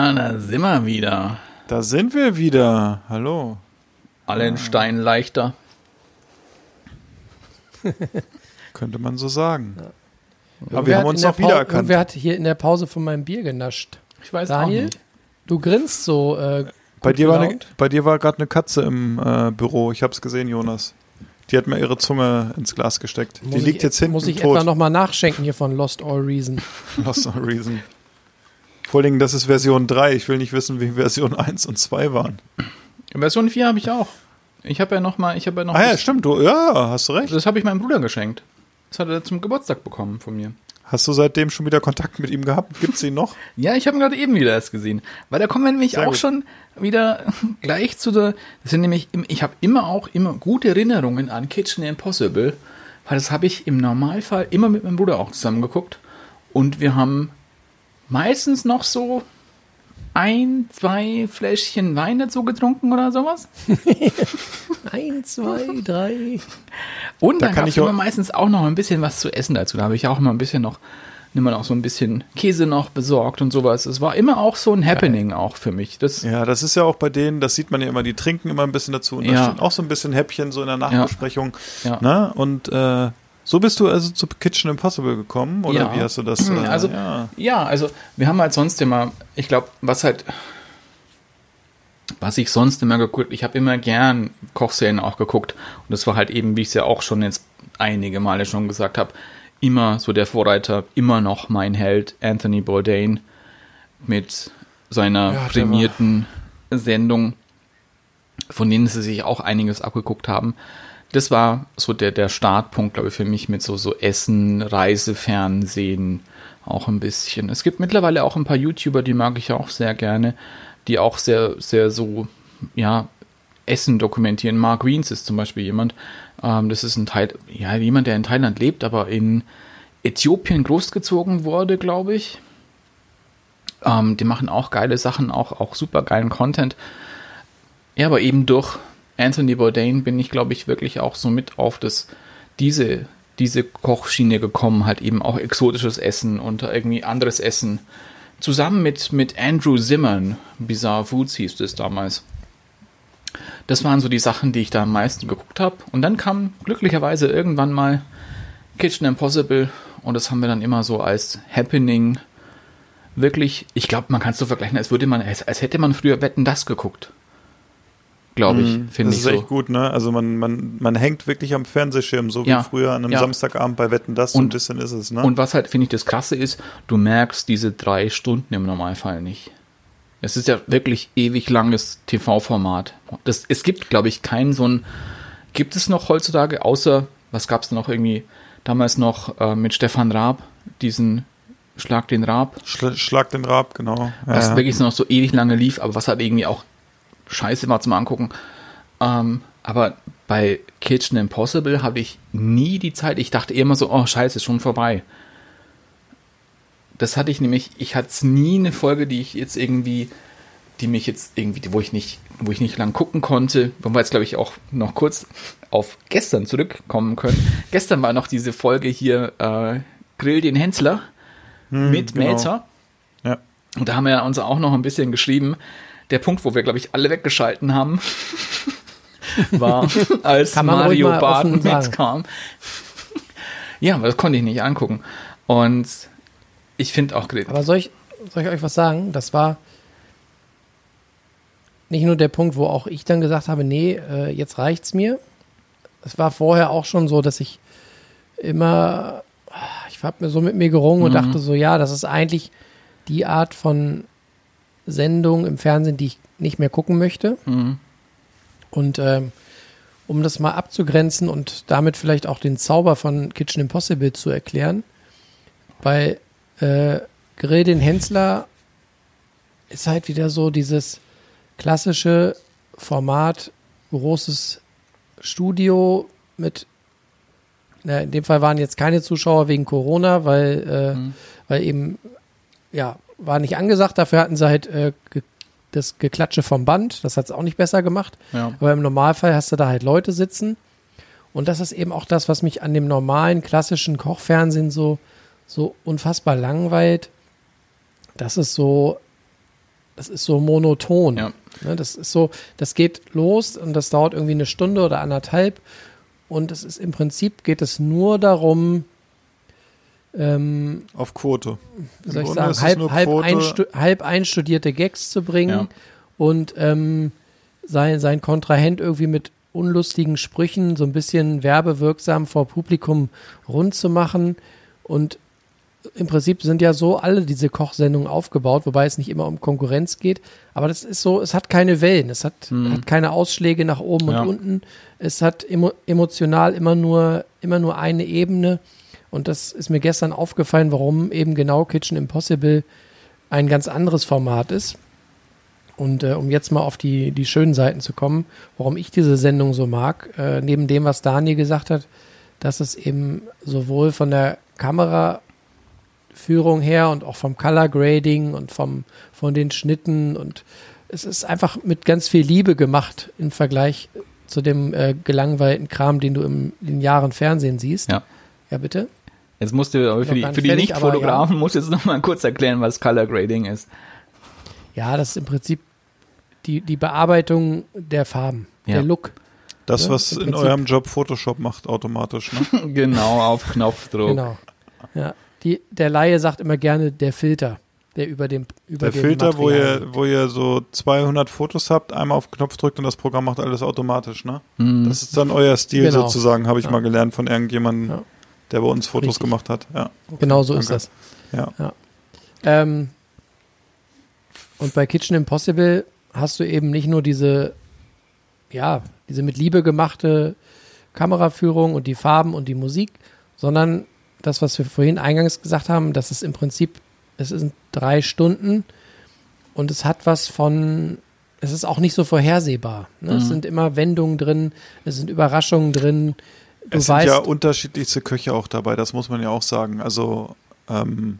Ja, da sind wir wieder. Da sind wir wieder. Hallo. Allen Stein leichter. Könnte man so sagen. Aber Wer wir haben uns in noch wiedererkannt. Wer hat hier in der Pause von meinem Bier genascht? Ich weiß auch Daniel? nicht. Du grinst so. Äh, Bei dir war, eine, gelaunt. bei dir war gerade eine Katze im äh, Büro. Ich habe es gesehen, Jonas. Die hat mir ihre Zunge ins Glas gesteckt. Muss die liegt ich, jetzt hinten Muss ich tot. etwa nochmal nachschenken hier von Lost All Reason. Lost no reason. Vor allen Dingen, das ist Version 3. Ich will nicht wissen, wie Version 1 und 2 waren. Version 4 habe ich auch. Ich habe ja noch mal, ich habe ja noch Ah ja, stimmt. Du, ja, hast du recht. das habe ich meinem Bruder geschenkt. Das hat er zum Geburtstag bekommen von mir. Hast du seitdem schon wieder Kontakt mit ihm gehabt? Gibt's ihn noch? Ja, ich habe ihn gerade eben wieder erst gesehen. Weil da kommen wir nämlich Sehr auch gut. schon wieder gleich zu der. Das sind nämlich, ich habe immer auch immer gute Erinnerungen an Kitchen Impossible, weil das habe ich im Normalfall immer mit meinem Bruder auch zusammen geguckt. Und wir haben meistens noch so ein, zwei Fläschchen Wein dazu getrunken oder sowas. Eins, zwei, drei. Und Da dann kann gab ich es immer meistens auch noch ein bisschen was zu essen dazu. Da habe ich auch immer ein bisschen noch, immer noch so ein bisschen Käse noch besorgt und sowas. Es war immer auch so ein Happening auch für mich. Das, Ja, das ist ja auch bei denen, das sieht man ja immer, die trinken immer ein bisschen dazu und da Ja. steht auch so ein bisschen Häppchen so in der Nachbesprechung. Ja. Ne? Und äh, so bist du also zu Kitchen Impossible gekommen oder Ja. wie hast du das? Äh, Also, ja. ja, also wir haben halt sonst immer, ich glaube, was halt, was ich sonst immer geguckt, ich habe immer gern Kochserien auch geguckt und das war halt eben, wie ich es ja auch schon jetzt einige Male schon gesagt habe, immer so der Vorreiter, immer noch mein Held Anthony Bourdain mit seiner Ja, prämierten Sendung, von denen sie sich auch einiges abgeguckt haben. Das war so der, der Startpunkt, glaube ich, für mich mit so, so Essen, Reisefernsehen auch ein bisschen. Es gibt mittlerweile auch ein paar YouTuber, die mag ich auch sehr gerne, die auch sehr, sehr so, ja, Essen dokumentieren. Mark Wiens ist zum Beispiel jemand, ähm, das ist ein Teil, ja, jemand, der in Thailand lebt, aber in Äthiopien großgezogen wurde, glaube ich. Ähm, die machen auch geile Sachen, auch, auch super geilen Content. Ja, aber eben durch Anthony Bourdain bin ich, glaube ich, wirklich auch so mit auf das, diese, diese Kochschiene gekommen, halt eben auch exotisches Essen und irgendwie anderes Essen. Zusammen mit, mit Andrew Zimmern, Bizarre Foods hieß das damals. Das waren so die Sachen, die ich da am meisten geguckt habe. Und dann kam glücklicherweise irgendwann mal Kitchen Impossible und das haben wir dann immer so als Happening wirklich, ich glaube, man kann es so vergleichen, als würde man, als, als hätte man früher Wetten das geguckt. Glaube ich, finde das ich ist so. echt gut, ne? Also man, man, man hängt wirklich am Fernsehschirm, so wie Ja. früher an einem Ja. Samstagabend bei Wetten das, so ein Und- bisschen ist es, ne? Und was halt, finde ich, das Krasse ist, du merkst diese drei Stunden im Normalfall nicht. Es ist ja wirklich ewig langes TV-Format. Das, es gibt, glaube ich, keinen so ein, gibt es noch heutzutage, außer, was gab es noch irgendwie, damals noch äh, mit Stefan Raab, diesen Schlag den Raab, Schla Schlag den Rab, genau. was Ja. wirklich noch so ewig lange lief, aber was halt irgendwie auch scheiße war zum Angucken. Ähm, aber bei Kitchen Impossible habe ich nie die Zeit, ich dachte immer so, oh scheiße, ist schon vorbei. Das hatte ich nämlich, ich hatte nie eine Folge, die ich jetzt irgendwie, die mich jetzt irgendwie, wo ich nicht, wo ich nicht lang gucken konnte, wo wir jetzt glaube ich auch noch kurz auf gestern zurückkommen können. Gestern war noch diese Folge hier, äh, Grill den Hensler mit genau. Melzer. Ja. Und da haben wir uns auch noch ein bisschen geschrieben. Der Punkt, wo wir, glaube ich, alle weggeschalten haben, war, als Mario offen sagen. mitkam. ja, aber das konnte ich nicht angucken. Und ich finde auch, Aber soll ich, soll ich euch was sagen? Das war nicht nur der Punkt, wo auch ich dann gesagt habe, nee, äh, jetzt reicht's mir. Es war vorher auch schon so, dass ich immer, ich habe mir so mit mir gerungen und Mhm. dachte so, ja, das ist eigentlich die Art von Sendung im Fernsehen, die ich nicht mehr gucken möchte. Mhm. Und ähm, um das mal abzugrenzen und damit vielleicht auch den Zauber von Kitchen Impossible zu erklären, bei äh, Grill den Hensler ist halt wieder so dieses klassische Format, großes Studio mit, na, in dem Fall waren jetzt keine Zuschauer wegen Corona, weil, äh, Mhm. weil eben, ja, war nicht angesagt. Dafür hatten sie halt äh, ge das Geklatsche vom Band. Das hat es auch nicht besser gemacht. Ja. Aber im Normalfall hast du da halt Leute sitzen. Und das ist eben auch das, was mich an dem normalen, klassischen Kochfernsehen so, so unfassbar langweilt. Das ist so, das ist so monoton. Ja. Ne, das ist so, das geht los und das dauert irgendwie eine Stunde oder anderthalb. Und es ist im Prinzip geht es nur darum, ähm, Auf Quote. wie Im soll ich Grunde sagen, halb, halb, einstu halb einstudierte Gags zu bringen Ja. und ähm, sein, sein Kontrahent irgendwie mit unlustigen Sprüchen so ein bisschen werbewirksam vor Publikum rund zu machen. Und im Prinzip sind ja so alle diese Kochsendungen aufgebaut, wobei es nicht immer um Konkurrenz geht. Aber das ist so, es hat keine Wellen, es hat, hat keine Ausschläge nach oben Ja. und unten. Es hat emo emotional immer nur, immer nur eine Ebene. Und das ist mir gestern aufgefallen, warum eben genau Kitchen Impossible ein ganz anderes Format ist. Und äh, um jetzt mal auf die, die schönen Seiten zu kommen, warum ich diese Sendung so mag, äh, neben dem, was Daniel gesagt hat, dass es eben sowohl von der Kameraführung her und auch vom Color Grading und vom, von den Schnitten und es ist einfach mit ganz viel Liebe gemacht im Vergleich zu dem äh, gelangweilten Kram, den du im linearen Fernsehen siehst. Ja. Ja, bitte? Jetzt musst du aber für die, für die Nicht-Fotografen musst du jetzt noch mal kurz erklären, was Color Grading ist. Ja, das ist im Prinzip die, die Bearbeitung der Farben, Ja. der Look. Das, Ja, was im in eurem Job Photoshop macht, automatisch. Ne? genau, auf Knopfdruck. Genau. Ja, die, der Laie sagt immer gerne der Filter, der über dem über Der dem Filter, wo ihr, wo ihr so 200 Fotos habt, einmal auf Knopf drückt und das Programm macht alles automatisch. Ne? Mhm. Das ist dann euer Stil Genau. sozusagen, habe ich Ja. mal gelernt von irgendjemandem, Ja. Der bei uns Fotos Richtig. gemacht hat. Ja. Genau so ist danke. das. Ja. Ähm, und bei Kitchen Impossible hast du eben nicht nur diese, ja, diese mit Liebe gemachte Kameraführung und die Farben und die Musik, sondern das, was wir vorhin eingangs gesagt haben, das ist im Prinzip, es sind drei Stunden und es hat was von, es ist auch nicht so vorhersehbar. Ne? Es sind immer Wendungen drin, es sind Überraschungen drin. Du es sind weißt, ja unterschiedlichste Köche auch dabei, das muss man ja auch sagen. Also ähm,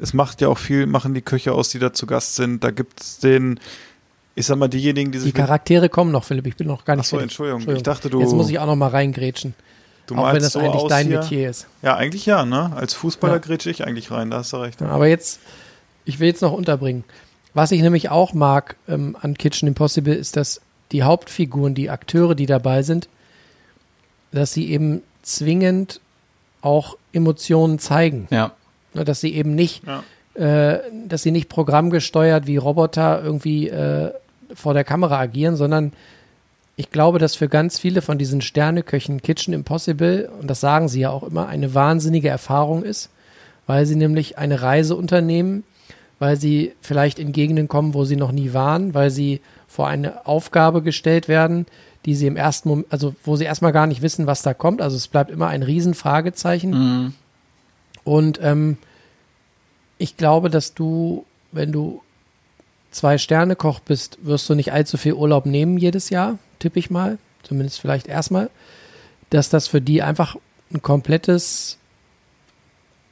es macht ja auch viel, machen die Köche aus, die da zu Gast sind. Da gibt es den, ich sag mal, diejenigen, die die sich mit, Charaktere kommen noch, Philipp, ich bin noch gar nicht Achso, fertig. Entschuldigung. Ich dachte, du- Jetzt muss ich auch noch mal reingrätschen. du auch wenn das so eigentlich dein hier. Metier ist. Ja, eigentlich ja, ne? Als Fußballer Ja. grätsche ich eigentlich rein, da hast du recht. Ja, aber jetzt, ich will jetzt noch unterbringen. Was ich nämlich auch mag ähm, an Kitchen Impossible ist, dass die Hauptfiguren, die Akteure, die dabei sind, dass sie eben zwingend auch Emotionen zeigen. Ja. Dass sie eben nicht, Ja. äh, dass sie nicht programmgesteuert wie Roboter irgendwie äh, vor der Kamera agieren, sondern ich glaube, dass für ganz viele von diesen Sterneköchen Kitchen Impossible, und das sagen sie ja auch immer, eine wahnsinnige Erfahrung ist, weil sie nämlich eine Reise unternehmen, weil sie vielleicht in Gegenden kommen, wo sie noch nie waren, weil sie vor eine Aufgabe gestellt werden, die sie im ersten Moment, also wo sie erstmal gar nicht wissen, was da kommt. Also es bleibt immer ein Riesenfragezeichen. Mhm. Und ähm, ich glaube, dass du, wenn du zwei Sterne Koch bist, wirst du nicht allzu viel Urlaub nehmen jedes Jahr, tippe ich mal, zumindest vielleicht erstmal, dass das für die einfach ein komplettes,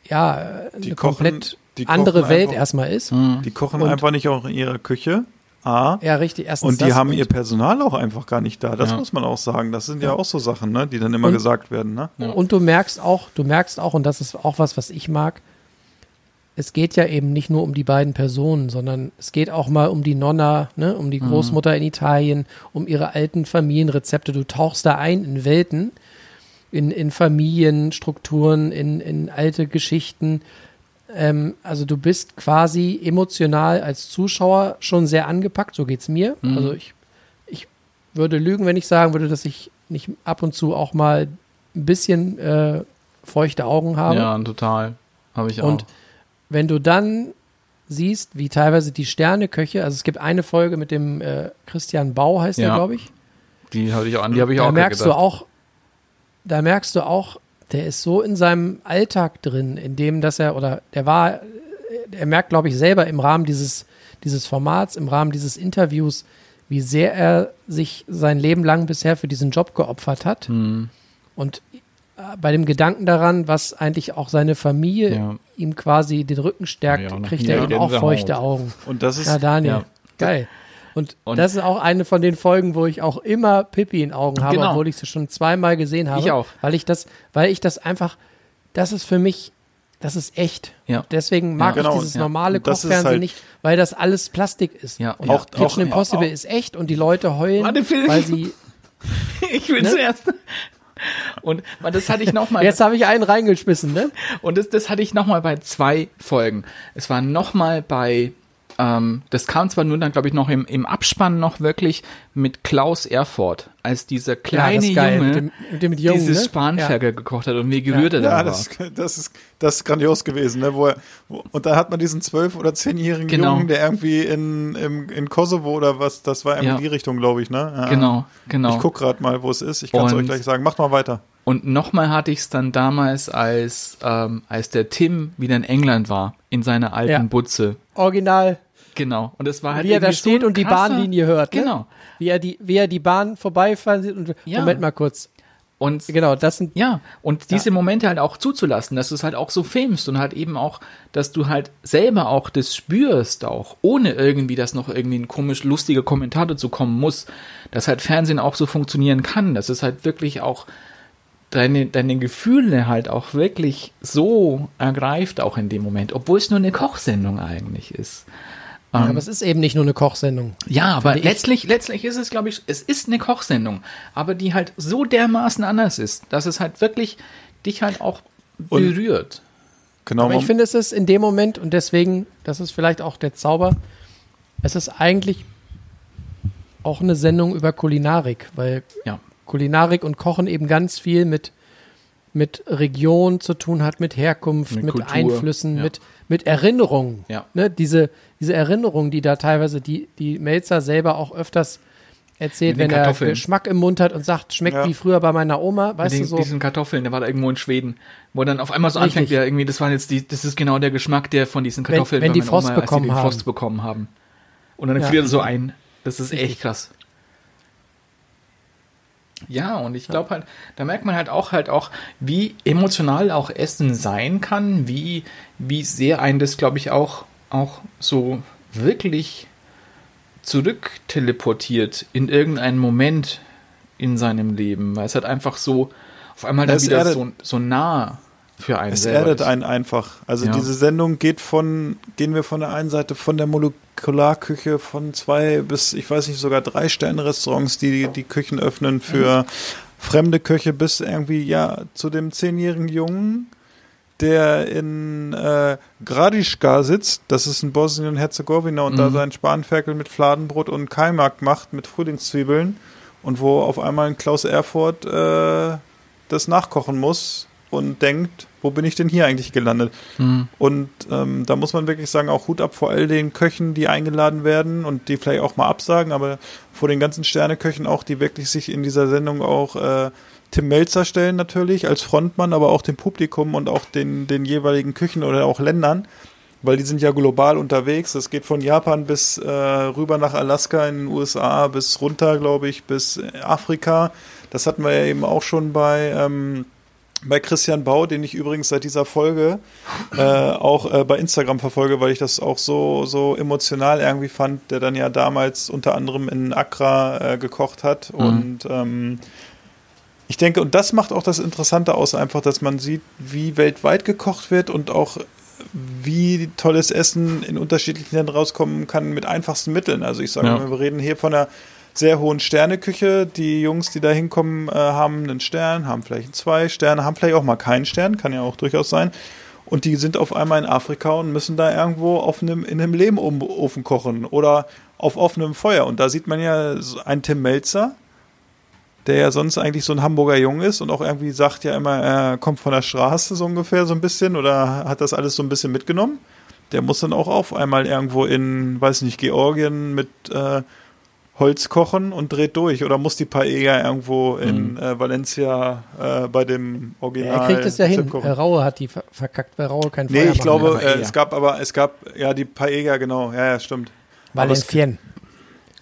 ja, eine Die kochen- komplett andere Welt einfach- erstmal ist. Die kochen Und- einfach nicht auch in ihrer Küche. A. Ja, richtig. Erstens Und die das haben und- ihr Personal auch einfach gar nicht da. Das Ja. muss man auch sagen. Das sind ja, auch so Sachen, ne, die dann immer Und- gesagt werden. Ne? Und du merkst auch, du merkst auch, und das ist auch was, was ich mag, es geht ja eben nicht nur um die beiden Personen, sondern es geht auch mal um die Nonna, ne, um die Großmutter in Italien, um ihre alten Familienrezepte. Du tauchst da ein in Welten, in, in Familienstrukturen, in, in alte Geschichten. Ähm, also du bist quasi emotional als Zuschauer schon sehr angepackt, so geht's mir. Also ich, ich würde lügen, wenn ich sagen würde, dass ich nicht ab und zu auch mal ein bisschen äh, feuchte Augen habe. Ja, total. Habe ich auch. Und wenn du dann siehst, wie teilweise die Sterneköche, also es gibt eine Folge mit dem äh, Christian Bau, heißt der, Ja. glaube ich. die habe ich auch an, die habe ich Da auch merkst du gedacht. auch, da merkst du auch, der ist so in seinem Alltag drin, in dem, dass er, oder der war, er merkt, glaube ich, selber im Rahmen dieses, dieses Formats, im Rahmen dieses Interviews, wie sehr er sich sein Leben lang bisher für diesen Job geopfert hat. Hm. Und äh, bei dem Gedanken daran, was eigentlich auch seine Familie Ja. ihm quasi den Rücken stärkt, Ja, kriegt er eben auch feuchte Augen. Und das ist, Ja, Daniel. Ja. Geil. Und, Und- das ist auch eine von den Folgen, wo ich auch immer Pippi in Augen habe, Genau. obwohl ich sie schon zweimal gesehen habe. Ich auch. Weil ich das, weil ich das einfach, das ist für mich, das ist echt. Ja. Deswegen mag Ja, genau. ich dieses Ja. normale Kochfernsehen halt- nicht, weil das alles Plastik ist. Ja. Und auch Kitchen Auch- Impossible auch- ist echt und die Leute heulen, Warte, Phil. weil sie. Ich will Ne? zuerst. Und das hatte ich nochmal. Jetzt habe ich einen reingeschmissen, ne? Und das, das hatte ich nochmal bei zwei Folgen. Es war nochmal bei, ähm, das kam zwar nur dann, glaube ich, noch im, im Abspann noch wirklich mit Klaus Erfurt, als dieser kleine das geil, Junge mit dem- mit dem mit Jungen, dieses ne? Spanferkel gekocht hat und wie gerührt er da ja, war. das, das, ist, das ist grandios gewesen. Ne? Wo er, wo, und da hat man diesen zwölf- oder zehnjährigen Genau. Jungen, der irgendwie in, im, in Kosovo oder was, das war irgendwie Ja. in die Richtung, glaube ich. Ne? Ja. Genau, genau. Ich guck gerade mal, wo es ist. Ich kann es euch gleich sagen. Macht mal weiter. Und nochmal hatte ich es dann damals, als, ähm, als der Tim wieder in England war, in seiner alten Ja. Butze. Original, Genau. Und es war halt wie er da so steht ein und die krasser- Bahnlinie hört. Ne? Genau. Wie er die, wie er die Bahn vorbeifahren sieht und Ja. Moment mal kurz. Und Genau, das sind Ja, und diese Momente halt auch zuzulassen, dass du es halt auch so filmst und halt eben auch, dass du halt selber auch das spürst auch, ohne irgendwie, dass noch irgendwie ein komisch lustiger Kommentar dazu kommen muss, dass halt Fernsehen auch so funktionieren kann, dass es halt wirklich auch deine, deine Gefühle halt auch wirklich so ergreift auch in dem Moment, obwohl es nur eine Kochsendung eigentlich ist. Ja, aber es ist eben nicht nur eine Kochsendung. Ja, aber ich. letztlich, letztlich ist es, glaube ich, es ist eine Kochsendung, aber die halt so dermaßen anders ist, dass es halt wirklich dich halt auch Und- berührt. Genau. Aber ich finde, es ist in dem Moment, und deswegen, das ist vielleicht auch der Zauber, es ist eigentlich auch eine Sendung über Kulinarik, weil Ja. Kulinarik und Kochen eben ganz viel mit, mit Region zu tun hat, mit Herkunft, Mit mit, Kultur, Einflüssen, ja. mit, mit Erinnerungen. Ja. Ne, diese, diese Erinnerungen, die da teilweise die, die Melzer selber auch öfters erzählt, wenn er. Geschmack im Mund hat und sagt, schmeckt Ja. wie früher bei meiner Oma, weißt den, du so. diesen Kartoffeln, der war da irgendwo in Schweden, wo dann auf einmal so Richtig. anfängt, ja, irgendwie, das waren jetzt die, das ist genau der Geschmack, der von diesen Kartoffeln wenn bei die meiner Frost Oma, als bekommen die den haben. Frost bekommen haben. Und dann Ja. friert er so ein. Das ist echt krass. Ja, und ich glaube halt, da merkt man halt auch halt auch, wie emotional auch Essen sein kann, wie, wie sehr ein das, glaube ich, auch, auch so wirklich zurückteleportiert in irgendeinen Moment in seinem Leben, weil es halt einfach so auf einmal dann Es wieder so, so nah für einen Es selber erdet ist. einen einfach. Also Ja. diese Sendung geht von, gehen wir von der einen Seite von der Molekularküche von zwei bis, ich weiß nicht, sogar drei Sterne-Restaurants, die die Küchen öffnen für fremde Köche, bis irgendwie, ja, zu dem zehnjährigen Jungen, der in äh, Gradiška sitzt, das ist in Bosnien-Herzegowina, und da Mhm. sein Spanferkel mit Fladenbrot und Kaimak macht mit Frühlingszwiebeln und wo auf einmal ein Klaus Erfurt äh, das nachkochen muss und denkt, wo bin ich denn hier eigentlich gelandet? Mhm. Und ähm, da muss man wirklich sagen, auch Hut ab vor all den Köchen, die eingeladen werden und die vielleicht auch mal absagen, aber vor den ganzen Sterneköchen auch, die wirklich sich in dieser Sendung auch äh, Tim Melzer stellen natürlich als Frontmann, aber auch dem Publikum und auch den, den jeweiligen Küchen oder auch Ländern, weil die sind ja global unterwegs. Es geht von Japan bis äh, rüber nach Alaska in den USA bis runter, glaube ich, bis Afrika. Das hatten wir ja eben auch schon bei ähm, bei Christian Bau, den ich übrigens seit dieser Folge äh, auch äh, bei Instagram verfolge, weil ich das auch so, so emotional irgendwie fand, der dann ja damals unter anderem in Accra äh, gekocht hat. Mhm. Und ähm, ich denke, und das macht auch das Interessante aus, einfach, dass man sieht, wie weltweit gekocht wird und auch wie tolles Essen in unterschiedlichen Ländern rauskommen kann mit einfachsten Mitteln. Also ich sage Ja. mal, wir reden hier von einer sehr hohen Sterneküche. Die Jungs, die da hinkommen, äh, haben einen Stern, haben vielleicht zwei Sterne, haben vielleicht auch mal keinen Stern, kann ja auch durchaus sein. Und die sind auf einmal in Afrika und müssen da irgendwo auf einem, in einem Lehmofen kochen oder auf offenem Feuer. Und da sieht man ja einen Tim Melzer, der ja sonst eigentlich so ein Hamburger Jung ist und auch irgendwie sagt ja immer, er kommt von der Straße so ungefähr so ein bisschen oder hat das alles so ein bisschen mitgenommen. Der muss dann auch auf einmal irgendwo in, weiß nicht, Georgien mit äh, Holz kochen und dreht durch oder muss die Paella irgendwo in äh, Valencia äh, bei dem Original er kriegt es ja hin. Kochen. Äh, Raue hat die ver verkackt, weil Raue kein Feuer Nee, ich glaube, äh, es gab aber, es gab, ja, die Paella, genau, ja, ja, stimmt. Valenciennes.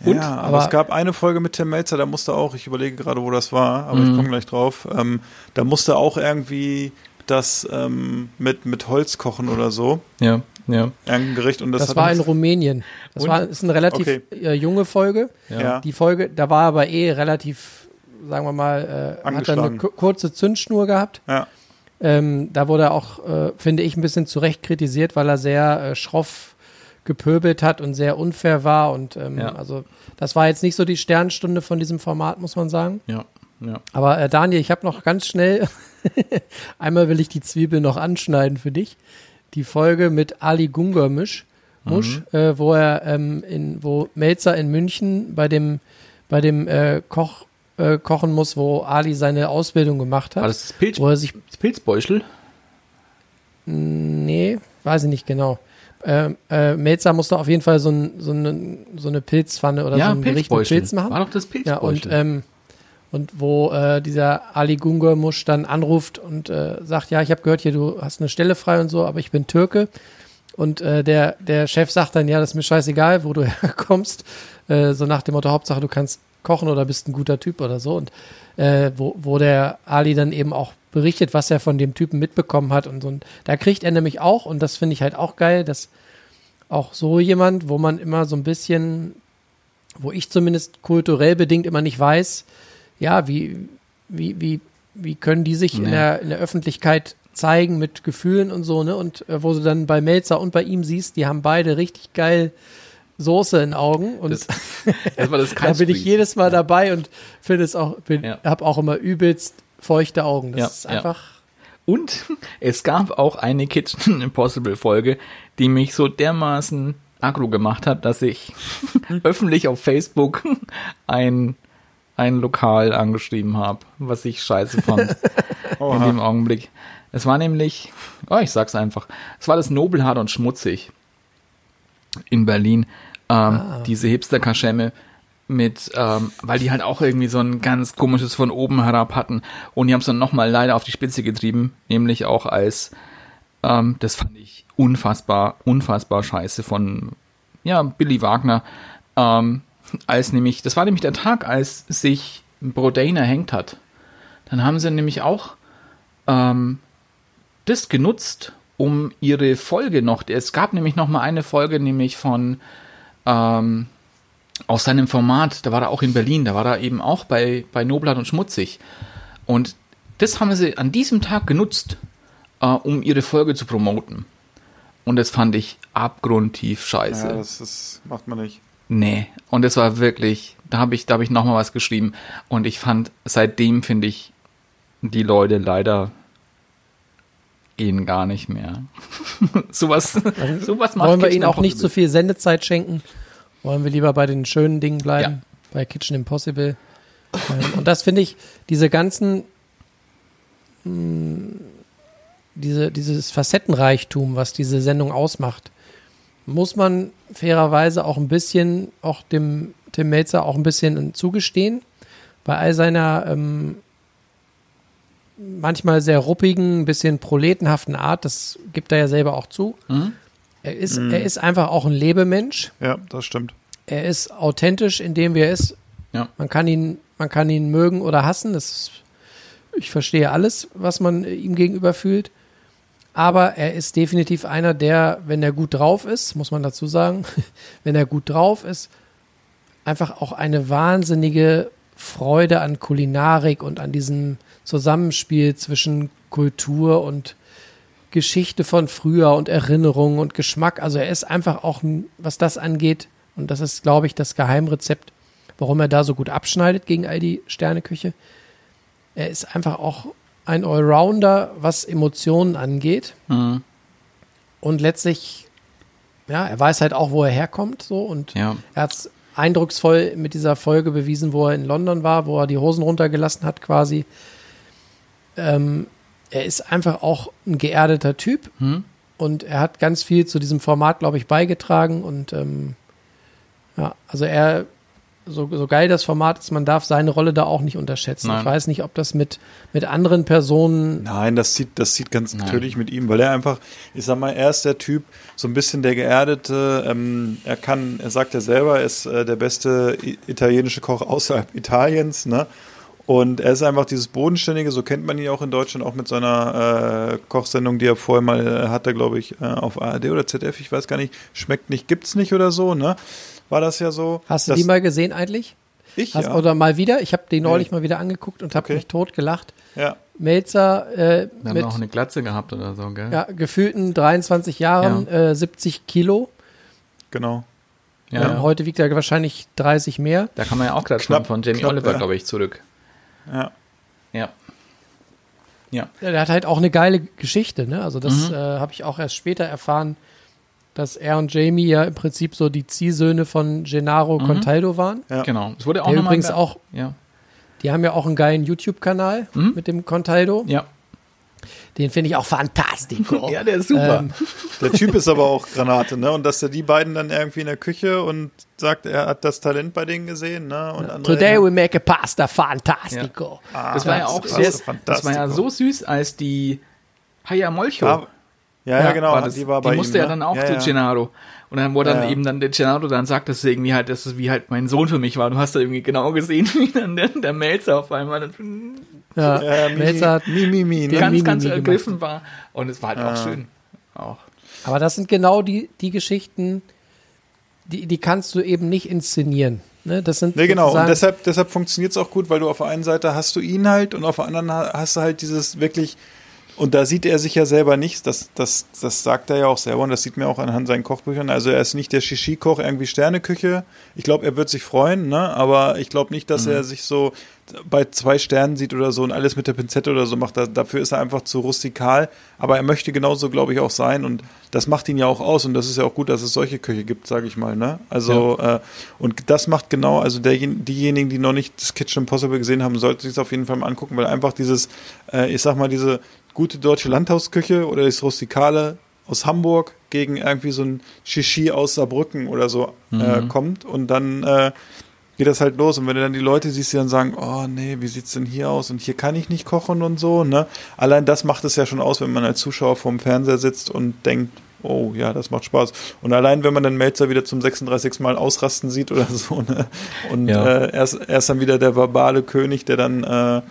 Und? Ja, aber, Aber- es gab eine Folge mit Tim Melzer, da musste auch, ich überlege gerade, wo das war, aber Mhm. ich komme gleich drauf, ähm, da musste auch irgendwie das ähm, mit, mit Holz kochen oder so, Ja, ja. irgendein Gericht. Und das, Das, war in Rumänien. Das Und? war ist eine relativ Okay. äh, junge Folge. Ja. Die Folge, da war aber eh relativ, sagen wir mal, äh, hat er eine kurze Zündschnur gehabt. Ja. Ähm, da wurde er auch, äh, finde ich, ein bisschen zu Recht kritisiert, weil er sehr äh, schroff gepöbelt hat und sehr unfair war. Und ähm, Ja. also das war jetzt nicht so die Sternstunde von diesem Format, muss man sagen. Ja, ja. Aber äh, Daniel, ich habe noch ganz schnell, einmal will ich die Zwiebel noch anschneiden für dich. Die Folge mit Ali Gungermisch, Musch, äh, wo er ähm, in, wo Melzer in München bei dem, bei dem äh, Koch äh, kochen muss, wo Ali seine Ausbildung gemacht hat. War das das, Pilz, wo er sich, das Pilzbeutel? nee, weiß ich nicht genau. Äh, äh, Melzer musste auf jeden Fall so, ein, so, eine, so eine Pilzpfanne oder so ein Gericht mit Pilz machen. War doch das Ja, und, ähm, und wo äh, dieser Ali Gungurmusch dann anruft und äh, sagt, ja, ich habe gehört hier, du hast eine Stelle frei und so, aber ich bin Türke. Und äh, der, der Chef sagt dann, ja, das ist mir scheißegal, wo du herkommst. Äh, so nach dem Motto, Hauptsache du kannst kochen oder bist ein guter Typ oder so. Und äh, wo, wo der Ali dann eben auch berichtet, was er von dem Typen mitbekommen hat und so. Und da kriegt er nämlich auch, und das finde ich halt auch geil, dass auch so jemand, wo man immer so ein bisschen, wo ich zumindest kulturell bedingt immer nicht weiß, ja, wie, wie, wie, wie können die sich in, Nee. der, in der Öffentlichkeit zeigen mit Gefühlen und so, ne? Und äh, wo du dann bei Melzer und bei ihm siehst, die haben beide richtig geil Soße in Augen und Das- das da bin ich jedes Mal dabei und finde es auch, bin, Ja. hab auch immer übelst feuchte Augen. Das Ja, ist ja. einfach, Und es gab auch eine Kitchen Impossible Folge, die mich so dermaßen aggro gemacht hat, dass ich öffentlich auf Facebook ein, ein Lokal angeschrieben habe, was ich scheiße fand in dem Augenblick. Es war nämlich, oh, ich sag's einfach, es war das Nobelhart und Schmutzig in Berlin. Ähm, Diese Hipster-Kaschemme mit, ähm, weil die halt auch irgendwie so ein ganz komisches von oben herab hatten. Und die haben es dann nochmal leider auf die Spitze getrieben, nämlich auch als, ähm, das fand ich unfassbar, unfassbar scheiße von, ja, Billy Wagner, ähm, als nämlich, das war nämlich der Tag, als sich Bourdain erhängt hat. Dann haben sie nämlich auch ähm, das genutzt, um ihre Folge noch, es gab nämlich noch mal eine Folge, nämlich von ähm, aus seinem Format, da war er auch in Berlin, da war er eben auch bei, bei Noblat und Schmutzig. Und das haben sie an diesem Tag genutzt, äh, um ihre Folge zu promoten. Und das fand ich abgrundtief scheiße. Ja, das ist, macht man nicht. Nee, und es war wirklich, da habe ich, da habe ich noch mal was geschrieben und ich fand, seitdem finde ich die Leute leider gehen gar nicht mehr. sowas, sowas macht wollen wir ihnen auch nicht so Impossible. viel Sendezeit schenken. Wollen wir lieber bei den schönen Dingen bleiben, bei Kitchen Impossible. Ähm, und das finde ich, diese ganzen, mh, diese, dieses Facettenreichtum, was diese Sendung ausmacht, muss man fairerweise auch ein bisschen, auch dem Tim Melzer auch ein bisschen zugestehen. Bei all seiner ähm, manchmal sehr ruppigen, ein bisschen proletenhaften Art, das gibt er ja selber auch zu. Er ist, er ist einfach auch ein Lebemensch. Ja, das stimmt. Er ist authentisch in dem, wie er ist. Ja. Man kann ihn, man kann ihn mögen oder hassen. Das ist, ich verstehe alles, was man ihm gegenüber fühlt. Aber er ist definitiv einer, der, wenn er gut drauf ist, muss man dazu sagen, wenn er gut drauf ist, einfach auch eine wahnsinnige Freude an Kulinarik und an diesem Zusammenspiel zwischen Kultur und Geschichte von früher und Erinnerung und Geschmack. Also er ist einfach auch, was das angeht, und das ist, glaube ich, das Geheimrezept, warum er da so gut abschneidet gegen all die Sterneküche. Er ist einfach auch ein Allrounder, was Emotionen angeht. Mhm. Und letztlich, ja, er weiß halt auch, wo er herkommt, so und Ja. er hat es eindrucksvoll mit dieser Folge bewiesen, wo er in London war, wo er die Hosen runtergelassen hat, quasi. Ähm, er ist einfach auch ein geerdeter Typ Hm? und er hat ganz viel zu diesem Format, glaube ich, beigetragen und ähm, ja, also er so, so geil das Format ist, man darf seine Rolle da auch nicht unterschätzen. Nein. Ich weiß nicht, ob das mit, mit anderen Personen Nein, das sieht, das sieht ganz natürlich mit ihm, weil er einfach, ich sag mal, er ist der Typ, so ein bisschen der Geerdete. Ähm, er kann, er sagt ja selber, er ist äh, der beste italienische Koch außerhalb Italiens, ne? Und er ist einfach dieses Bodenständige, so kennt man ihn auch in Deutschland, auch mit seiner äh, Kochsendung, die er vorher mal äh, hatte, glaube ich, äh, auf ARD oder ZDF, ich weiß gar nicht, schmeckt nicht, gibt's nicht oder so, ne? War das ja so? Hast du die mal gesehen eigentlich? Ich, Hast, ja. Oder mal wieder? Ich habe die neulich Nee. mal wieder angeguckt und habe Okay. mich tot gelacht. ja. Melzer äh, Wir haben mit auch eine Glatze gehabt oder so, gell? ja, gefühlten 23 Jahren, äh, 70 Kilo. Genau. Ja. Äh, heute wiegt er wahrscheinlich 30 mehr. Da kann man ja auch gerade Knapp, von Jamie knapp, Oliver, ja. glaube ich, zurück. Ja. Ja. Ja. Ja, der hat halt auch eine geile Geschichte, ne? Also das Mhm. äh, habe ich auch erst später erfahren, dass er und Jamie ja im Prinzip so die Ziehsöhne von Gennaro Contaldo waren. Ja. Genau. Es wurde auch Der übrigens auch, Ja. die haben ja auch einen geilen YouTube-Kanal Mhm. mit dem Contaldo. Ja. Den finde ich auch fantastico. Ja, der ist super. Ähm, Der Typ ist aber auch Granate, ne? Und dass er die beiden dann irgendwie in der Küche und sagt, er hat das Talent bei denen gesehen, ne? Und andere, Today we make a pasta fantastico. Ah, das war ja auch das sehr, das war ja so süß, als die Haya Molcho. Ja, ja, ja, genau. war das, die war bei musste ihm, ja ne? dann auch ja, zu ja. Gennaro. Und dann, wo dann Ja, eben dann der Gennaro dann sagt, dass es irgendwie halt, dass es wie halt mein Sohn für mich war. Du hast da irgendwie genau gesehen, wie dann der, der Melzer auf einmal dann Ja, Melzer hat, Mimi, Mimi, ne? ganz, Mimimi ganz gemacht. ergriffen war. Und es war halt auch schön. Auch. aber das sind genau die, die Geschichten, die, die kannst du eben nicht inszenieren. Ne? Das sind Nee, genau. Und deshalb, deshalb funktioniert es auch gut, weil du auf der einen Seite hast du ihn halt und auf der anderen ha- hast du halt dieses wirklich, und da sieht er sich ja selber nicht, das, das, das sagt er ja auch selber und das sieht man auch anhand seinen Kochbüchern. Also er ist nicht der Shishi-Koch, irgendwie Sterneküche. Ich glaube, er wird sich freuen, ne? aber ich glaube nicht, dass er sich so bei zwei Sternen sieht oder so und alles mit der Pinzette oder so macht. Da, dafür ist er einfach zu rustikal, aber er möchte genauso, glaube ich, auch sein und das macht ihn ja auch aus und das ist ja auch gut, dass es solche Köche gibt, sage ich mal. Ne? Also äh, und das macht genau, also derjen- diejenigen, die noch nicht das Kitchen Impossible gesehen haben, sollten sich es auf jeden Fall mal angucken, weil einfach dieses, äh, ich sag mal, diese gute deutsche Landhausküche oder das Rustikale aus Hamburg gegen irgendwie so ein Shishi aus Saarbrücken oder so äh, kommt und dann äh, geht das halt los. Und wenn du dann die Leute siehst, die dann sagen, oh nee, wie sieht's denn hier aus? Und hier kann ich nicht kochen und so, ne? Allein das macht es ja schon aus, wenn man als Zuschauer vorm Fernseher sitzt und denkt, oh ja, das macht Spaß. Und allein, wenn man dann Melzer wieder zum 36. Mal ausrasten sieht oder so, ne? Und Ja. äh, er, ist, er ist dann wieder der verbale König, der dann äh,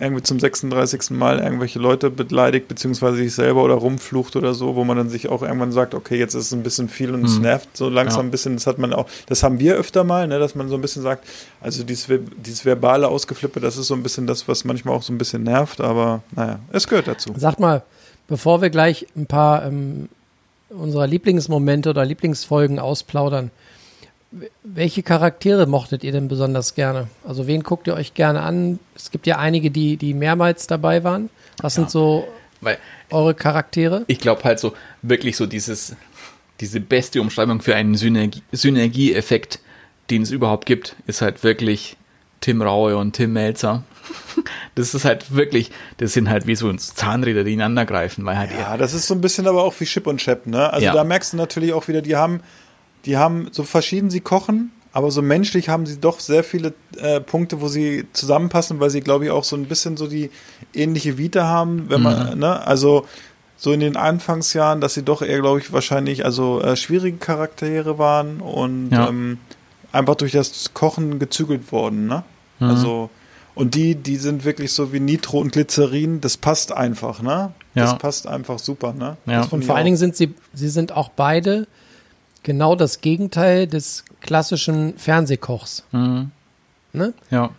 irgendwie zum 36. Mal irgendwelche Leute beleidigt, beziehungsweise sich selber oder rumflucht oder so, wo man dann sich auch irgendwann sagt, okay, jetzt ist es ein bisschen viel und es Mhm. nervt so langsam Ja. ein bisschen. Das hat man auch, das haben wir öfter mal, ne, dass man so ein bisschen sagt, also dieses, dieses verbale Ausgeflippe, das ist so ein bisschen das, was manchmal auch so ein bisschen nervt, aber naja, es gehört dazu. Sag mal, bevor wir gleich ein paar ähm, unserer Lieblingsmomente oder Lieblingsfolgen ausplaudern, welche Charaktere mochtet ihr denn besonders gerne? Also wen guckt ihr euch gerne an? Es gibt ja einige, die, die mehrmals dabei waren. Was sind so Weil eure Charaktere? ich glaube halt so, wirklich so dieses, diese beste Umschreibung für einen Synergie, Synergieeffekt, den es überhaupt gibt, ist halt wirklich Tim Raue und Tim Melzer. Das ist halt wirklich, das sind halt wie so Zahnräder, die ineinander greifen, weil halt Ja, das ist so ein bisschen aber auch wie Chip und Chap, ne? Also Ja. da merkst du natürlich auch wieder, die haben, die haben so verschieden sie kochen, aber so menschlich haben sie doch sehr viele äh, Punkte, wo sie zusammenpassen, weil sie, glaube ich, auch so ein bisschen so die ähnliche Vita haben, wenn man, Mhm. ne? Also so in den Anfangsjahren, dass sie doch eher, glaube ich, wahrscheinlich also äh, schwierige Charaktere waren und Ja. ähm, einfach durch das Kochen gezügelt worden, ne? Mhm. Also und die, die sind wirklich so wie Nitro und Glycerin, das passt einfach, ne? Das Ja. passt einfach super, ne? Ja. Das Und vor allen. Dingen sind sie, sie sind auch beide genau das Gegenteil des klassischen Fernsehkochs. Mhm. Ne? Ja.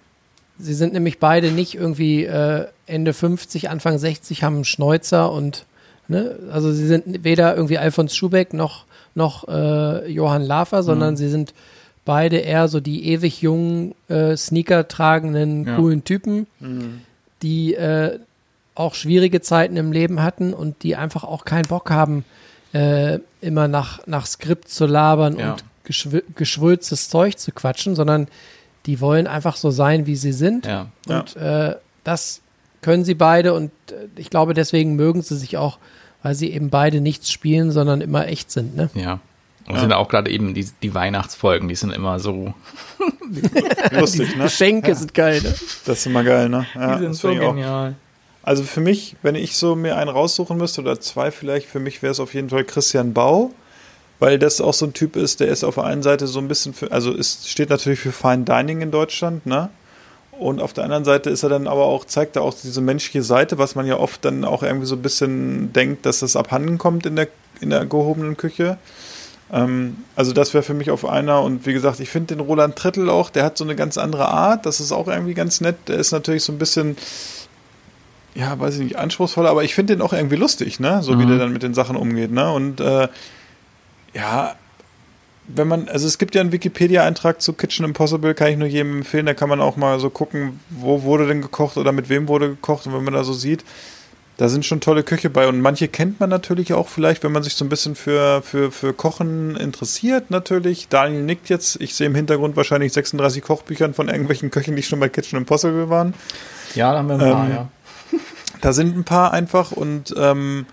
Sie sind nämlich beide nicht irgendwie äh, Ende 50, Anfang 60, haben einen Schnäuzer und ne, also sie sind weder irgendwie Alfons Schubeck noch, noch äh, Johann Lafer, Mhm. sondern sie sind beide eher so die ewig jungen, äh, Sneaker tragenden, Ja. coolen Typen, die äh, auch schwierige Zeiten im Leben hatten und die einfach auch keinen Bock haben, äh, immer nach, nach Skript zu labern Ja. und geschw geschwulstes Zeug zu quatschen, sondern die wollen einfach so sein, wie sie sind. Ja. Und äh, das können sie beide und äh, ich glaube, deswegen mögen sie sich auch, weil sie eben beide nichts spielen, sondern immer echt sind. Ne? Ja. Und sind auch gerade eben die, die Weihnachtsfolgen, die sind immer so, Lustig, ne? Geschenke sind geil, ne? Das ist immer geil, ne? Ja, die sind so ich auch. Also für mich, wenn ich so mir einen raussuchen müsste, oder zwei vielleicht, für mich wäre es auf jeden Fall Christian Bau, weil das auch so ein Typ ist, der ist auf der einen Seite so ein bisschen für, also es steht natürlich für Fine Dining in Deutschland, ne? Und auf der anderen Seite ist er dann aber auch, zeigt er auch diese menschliche Seite, was man ja oft dann auch irgendwie so ein bisschen denkt, dass das abhanden kommt in der, in der gehobenen Küche. Ähm, also das wäre für mich auf einer und wie gesagt, ich finde den Roland Trettel auch, der hat so eine ganz andere Art, das ist auch irgendwie ganz nett, der ist natürlich so ein bisschen, ja, weiß ich nicht, anspruchsvoller, aber ich finde den auch irgendwie lustig, ne, so wie Mhm. der dann mit den Sachen umgeht, ne, und äh, ja, wenn man, also es gibt ja einen Wikipedia-Eintrag zu Kitchen Impossible, kann ich nur jedem empfehlen, da kann man auch mal so gucken, wo wurde denn gekocht oder mit wem wurde gekocht und wenn man da so sieht, da sind schon tolle Köche bei und manche kennt man natürlich auch vielleicht, wenn man sich so ein bisschen für, für, für Kochen interessiert natürlich. Daniel nickt jetzt, ich sehe im Hintergrund wahrscheinlich 36 Kochbüchern von irgendwelchen Köchen, die schon bei Kitchen Impossible waren. Ja, da haben wir ein paar, Ähm, ja. Da sind ein paar einfach und ähm,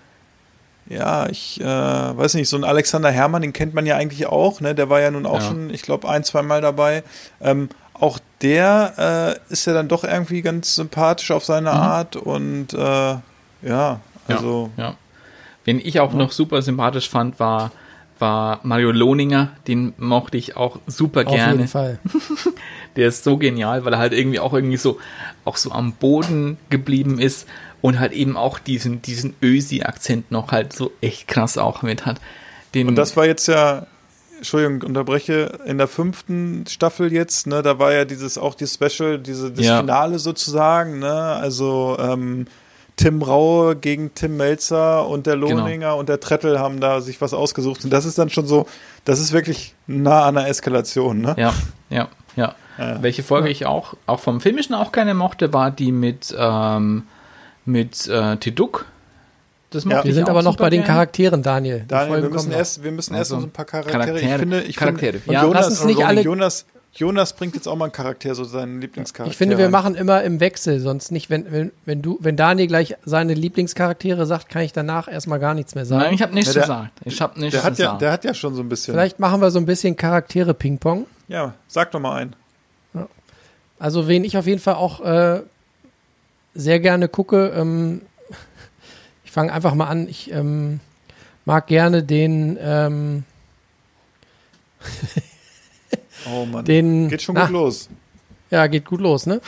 ja, ich äh, weiß nicht, so ein Alexander Herrmann, den kennt man ja eigentlich auch, ne? Der war ja nun auch Ja. schon, ich glaube, ein, zwei Mal dabei. Ähm, auch der äh, ist ja dann doch irgendwie ganz sympathisch auf seine Art und äh, ja, also Ja. Wen ich auch noch super sympathisch fand, war, war Mario Lohninger. Den mochte ich auch super Auf gerne. jeden Fall. Der ist so genial, weil er halt irgendwie auch irgendwie so, auch so am Boden geblieben ist und halt eben auch diesen, diesen Ösi-Akzent noch halt so echt krass auch mit hat. Den, Und das war jetzt ja, Entschuldigung, unterbreche, in der fünften Staffel jetzt, ne, da war ja dieses auch die Special, diese das Ja. Finale sozusagen, ne? Also ähm, Tim Raue gegen Tim Melzer und der Genau. Lohninger und der Trettel haben da sich was ausgesucht. Und das ist dann schon so, das ist wirklich nah an der Eskalation, ne? Ja, ja, ja. Ja. Welche Folge ich auch, auch vom Filmischen auch gerne mochte, war die mit, ähm, mit äh, Tiduk. Das Ja. Wir sind aber noch bei den. Charakteren, Daniel. Daniel, wir müssen erst, wir müssen erst Also, noch ein paar Charaktere. Charaktere, ich finde, ich Charaktere. finde, Ja, Jonas, lass uns nicht alle- Jonas, Jonas bringt jetzt auch mal einen Charakter, so seinen Lieblingscharakter. Ich finde, wir machen immer im Wechsel, sonst nicht, wenn, wenn, wenn du, wenn Daniel gleich seine Lieblingscharaktere sagt, kann ich danach erstmal gar nichts mehr sagen. Nein, ich habe nichts Ja, der- gesagt. Ich habe nichts Der hat, ja, gesagt. der hat ja schon so ein bisschen. Vielleicht machen wir so ein bisschen Charaktere-Ping-Pong. Ja, sag doch mal einen. Also, wen ich auf jeden Fall auch äh, sehr gerne gucke, ähm, ich fange einfach mal an. Ich ähm, mag gerne den, ähm, Oh Mann. den. Geht schon na, gut los. Ja, geht gut los, ne?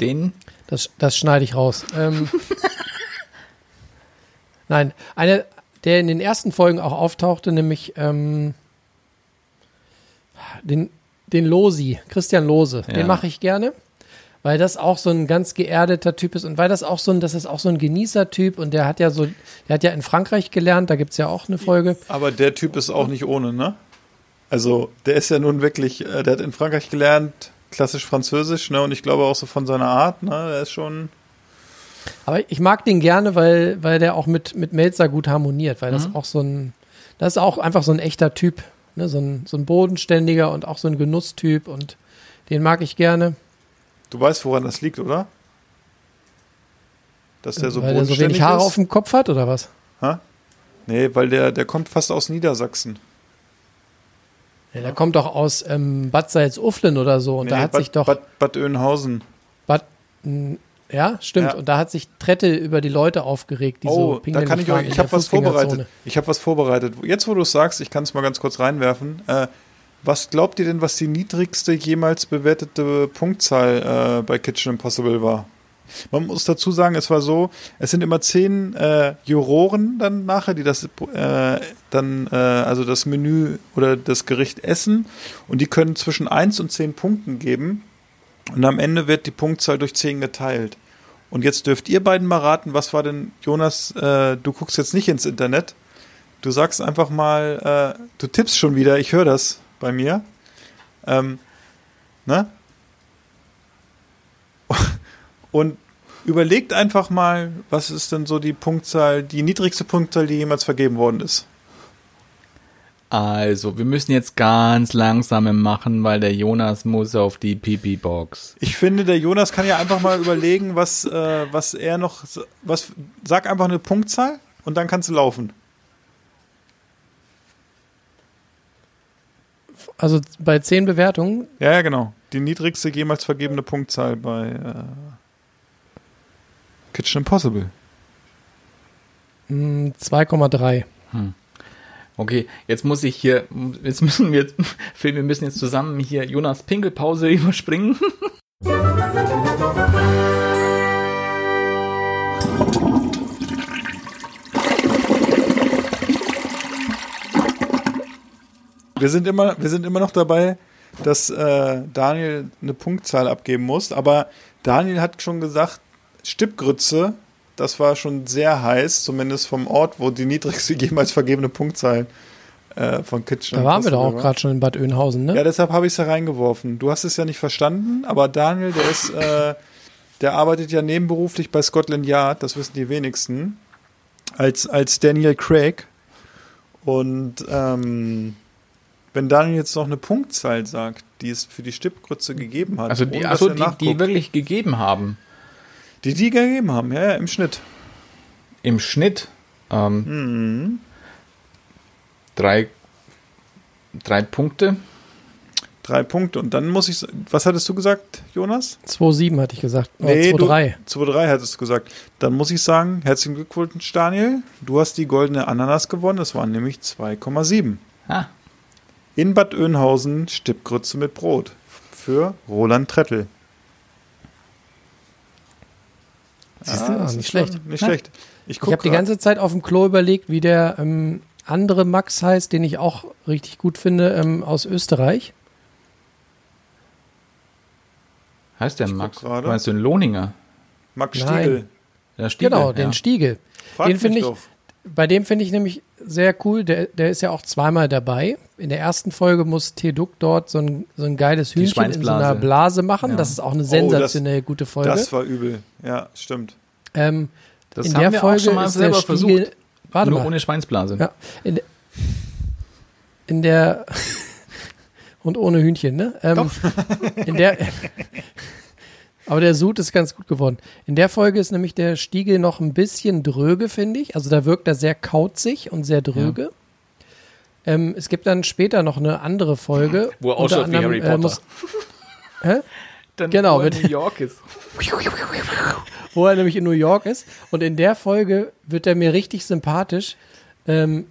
Den, Das, das schneide ich raus. Ähm, Nein, einer, der in den ersten Folgen auch auftauchte, nämlich ähm, den, den Losi, Christian Lose. Ja. Den mache ich gerne, weil das auch so ein ganz geerdeter Typ ist und weil das auch so ein, das ist auch so ein Genießertyp und der hat ja so, der hat ja in Frankreich gelernt, da gibt's ja auch eine Folge. Aber der Typ ist auch nicht ohne, ne? Also, der ist ja nun wirklich, äh, der hat in Frankreich gelernt, klassisch Französisch, ne? Und ich glaube auch so von seiner Art, ne? Der ist schon. Aber ich mag den gerne, weil, weil der auch mit, mit Melzer gut harmoniert, weil das auch so ein, das ist auch einfach so ein echter Typ, ne? so, ein, so ein bodenständiger und auch so ein Genusstyp und den mag ich gerne, Du weißt, woran das liegt, oder? Dass der so weil der so wenig Haare ist? auf dem Kopf hat oder was? Ha? Nee, weil der, der kommt fast aus Niedersachsen. Ja, der kommt doch aus ähm, Bad Salzuflen oder so und nee, da hat Bad, sich doch Bad, Bad Oeynhausen. Bad, ja, stimmt. Ja. Und da hat sich Trette über die Leute aufgeregt, die so Oh, da Pingeln kann ich euch, ich habe was vorbereitet. Ich habe was vorbereitet. Jetzt, wo du es sagst, ich kann es mal ganz kurz reinwerfen. Äh, was glaubt ihr denn, was die niedrigste jemals bewertete Punktzahl äh, bei Kitchen Impossible war? Man muss dazu sagen, es war so, es sind immer zehn äh, Juroren dann nachher, die das äh, dann, äh, also das Menü oder das Gericht essen und die können zwischen 1 und 10 Punkten geben und am Ende wird die Punktzahl durch 10 geteilt. Und jetzt dürft ihr beiden mal raten, was war denn, Jonas, äh, du guckst jetzt nicht ins Internet. Du sagst einfach mal, äh, du tippst schon wieder, ich höre das bei mir. Ähm, ne? Und überlegt einfach mal, was ist denn so die Punktzahl, die niedrigste Punktzahl, die jemals vergeben worden ist. Also, wir müssen jetzt ganz langsam machen, weil der Jonas muss auf die Pipi-Box. Ich finde, der Jonas kann ja einfach mal überlegen, was, äh, was er noch, was, sag einfach eine Punktzahl und dann kannst du laufen. Also bei zehn Bewertungen, Ja, ja, genau. Die niedrigste jemals vergebene Punktzahl bei äh, Kitchen Impossible. mh, 2,3. Okay, jetzt muss ich hier, jetzt müssen wir, Phil, wir müssen jetzt zusammen hier Jonas Pinkelpause überspringen. Wir sind immer, wir sind immer noch dabei, dass äh, Daniel eine Punktzahl abgeben muss. Aber Daniel hat schon gesagt, Stippgrütze, das war schon sehr heiß, zumindest vom Ort, wo die niedrigste jemals vergebene Punktzahl äh, von Kitchen Da waren wir doch auch gerade schon in Bad Oeynhausen, ne? Ja, deshalb habe ich es da reingeworfen. Du hast es ja nicht verstanden, aber Daniel, der ist, äh, der arbeitet ja nebenberuflich bei Scotland Yard, das wissen die wenigsten, als, als Daniel Craig. Und ähm, wenn Daniel jetzt noch eine Punktzahl sagt, die es für die Stippgrütze gegeben hat, Also die, also er die, die wirklich gegeben haben. die, die gegeben haben, ja, ja, im Schnitt. Im Schnitt ähm, Mhm. drei, drei Punkte. Drei Punkte. Und dann muss ich, was hattest du gesagt, Jonas? 2,7 hatte ich gesagt. Oder Nee, du- 2,3. 2-3 hattest du gesagt. Dann muss ich sagen, herzlichen Glückwunsch, Daniel. Du hast die goldene Ananas gewonnen. Es waren nämlich 2,7. Ah, In Bad Oeynhausen Stippgrütze mit Brot. Für Roland Trettel. Siehst du? das Ah, ist nicht schon schlecht. Nicht Ja. schlecht. Ich, Ich habe die ganze Zeit auf dem Klo überlegt, wie der ähm, andere Max heißt, den ich auch richtig gut finde, ähm, aus Österreich. heißt der guck Max? gerade. Meinst du den Lohninger? Max Nein. Stiegel. Der Stiegel, Genau, ja. den Stiegel. Frag Den finde ich- doch. Bei dem finde ich nämlich sehr cool, der, der ist ja auch zweimal dabei. In der ersten Folge muss Teduk dort so ein, so ein geiles Hühnchen in so einer Blase machen. Ja. Das ist auch eine Oh, sensationell gute Folge. Das war übel. Ja, stimmt. ähm, Das in haben der wir Folge auch schon mal ist selber Stiegel, versucht. Warte Nur mal. ohne Schweinsblase. Ja, in, der- in der und ohne Hühnchen, ne? Ähm, in der aber der Sud ist ganz gut geworden. In der Folge ist nämlich der Stiegel noch ein bisschen dröge, finde ich. Also da wirkt er sehr kauzig und sehr dröge. Ähm, es gibt dann später noch eine andere Folge. Wo er ausschaut wie Harry äh, Potter. muss- Hä? Dann, Genau, wo er in New York ist. wo er nämlich in New York ist. Und in der Folge wird er mir richtig sympathisch. Ähm,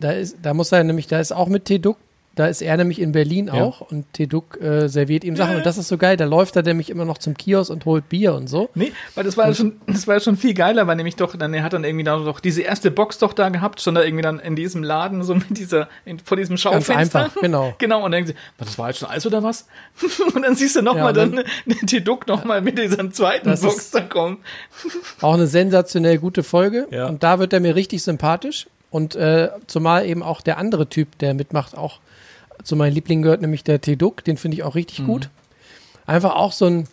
da, ist, da muss er nämlich, da ist auch mit Teduk, da ist er nämlich in Berlin Ja. auch und Teduk äh, serviert ihm Sachen. Und das ist so geil, da läuft er nämlich immer noch zum Kiosk und holt Bier und so. Nee, weil das war ja schon, das war ja schon viel geiler, weil nämlich doch, dann, er hat dann irgendwie da doch diese erste Box doch da gehabt, schon da irgendwie dann in diesem Laden, so mit dieser, in, vor diesem Schaufenster. einfach, genau. Genau, und dann denken sie, "Was, das war jetzt schon alles oder was? und dann siehst du Ja, nochmal und dann, dann- Duck nochmal mit dieser zweiten Box da kommen. Auch eine sensationell gute Folge. Ja. Und da wird er mir richtig sympathisch. Und äh, zumal eben auch der andere Typ, der mitmacht, auch zu meinen Lieblingen gehört, nämlich der Teduk, den finde ich auch Mhm. richtig gut. Einfach auch so ein,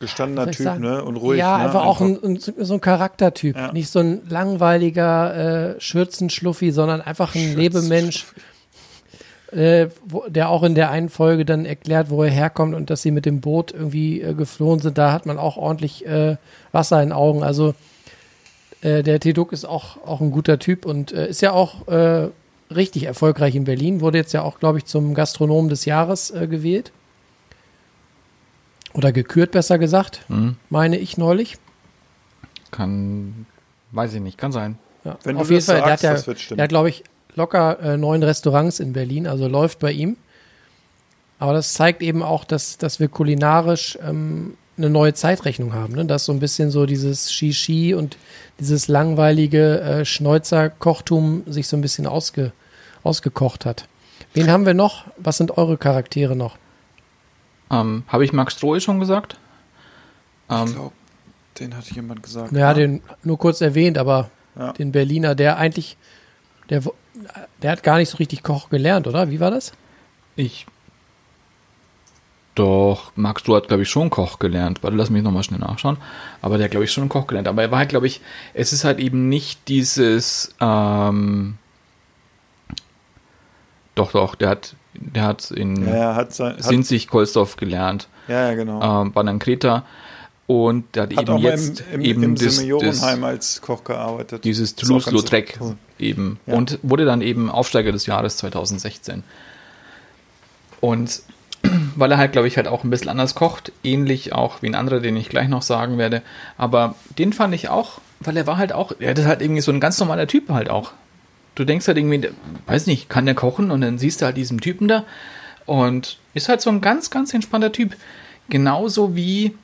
Gestandener Typ, ne? Und ruhig. Ja, ne? einfach auch ein, ein, so ein Charaktertyp. Ja. Nicht so ein langweiliger äh, Schürzenschluffi, sondern einfach ein Lebemensch, äh, wo, der auch in der einen Folge dann erklärt, wo er herkommt und dass sie mit dem Boot irgendwie äh, geflohen sind. Da hat man auch ordentlich äh, Wasser in den Augen. Also äh, der Teduk ist auch, auch ein guter Typ und äh, ist ja auch äh, richtig erfolgreich in Berlin. Wurde jetzt ja auch, glaube ich, zum Gastronomen des Jahres äh, gewählt. Oder gekürt, besser gesagt, Mhm. meine ich neulich. Kann, weiß ich nicht, kann sein. Ja, Wenn auf du jeden Fall, der hat sagst, ja, das wird stimmen. der hat, glaube ich, locker äh, neun Restaurants in Berlin, also läuft bei ihm. Aber das zeigt eben auch, dass, dass wir kulinarisch ähm, eine neue Zeitrechnung haben, ne? dass so ein bisschen so dieses Shishi und dieses langweilige äh, Schneuzer-Kochtum sich so ein bisschen ausge, ausgekocht hat. Wen haben wir noch? Was sind eure Charaktere noch? Ähm, Habe ich Max Strohe schon gesagt? Ich Ähm, glaube, den hat jemand gesagt. Ja, ne? den nur kurz erwähnt, aber Ja. den Berliner, der eigentlich, der, wo- der hat gar nicht so richtig Koch gelernt, oder? Wie war das? ich. Doch, Max, du hat, glaube ich, schon Koch gelernt. Warte, lass mich nochmal schnell nachschauen. Aber der hat, glaube ich, schon Koch gelernt. Aber er war halt, glaube ich, es ist halt eben nicht dieses, ähm, doch, doch, der hat, der hat in Ja, hat sein. Sinzig Kolsdorf gelernt, ja, ja, genau. ähm, dann Kreta und der hat, hat eben jetzt im, im, eben im das, Seniorenheim als Koch gearbeitet. dieses Toulouse-Lautrec cool. eben Ja. und wurde dann eben Aufsteiger des Jahres 2016. Und weil er halt, glaube ich, halt auch ein bisschen anders kocht, ähnlich auch wie ein anderer, den ich gleich noch sagen werde. Aber den fand ich auch, weil er war halt auch, er ist halt irgendwie so ein ganz normaler Typ halt auch. Du denkst halt irgendwie, weiß nicht, kann der kochen und dann siehst du halt diesen Typen da und ist halt so ein ganz, ganz entspannter Typ. Genauso wie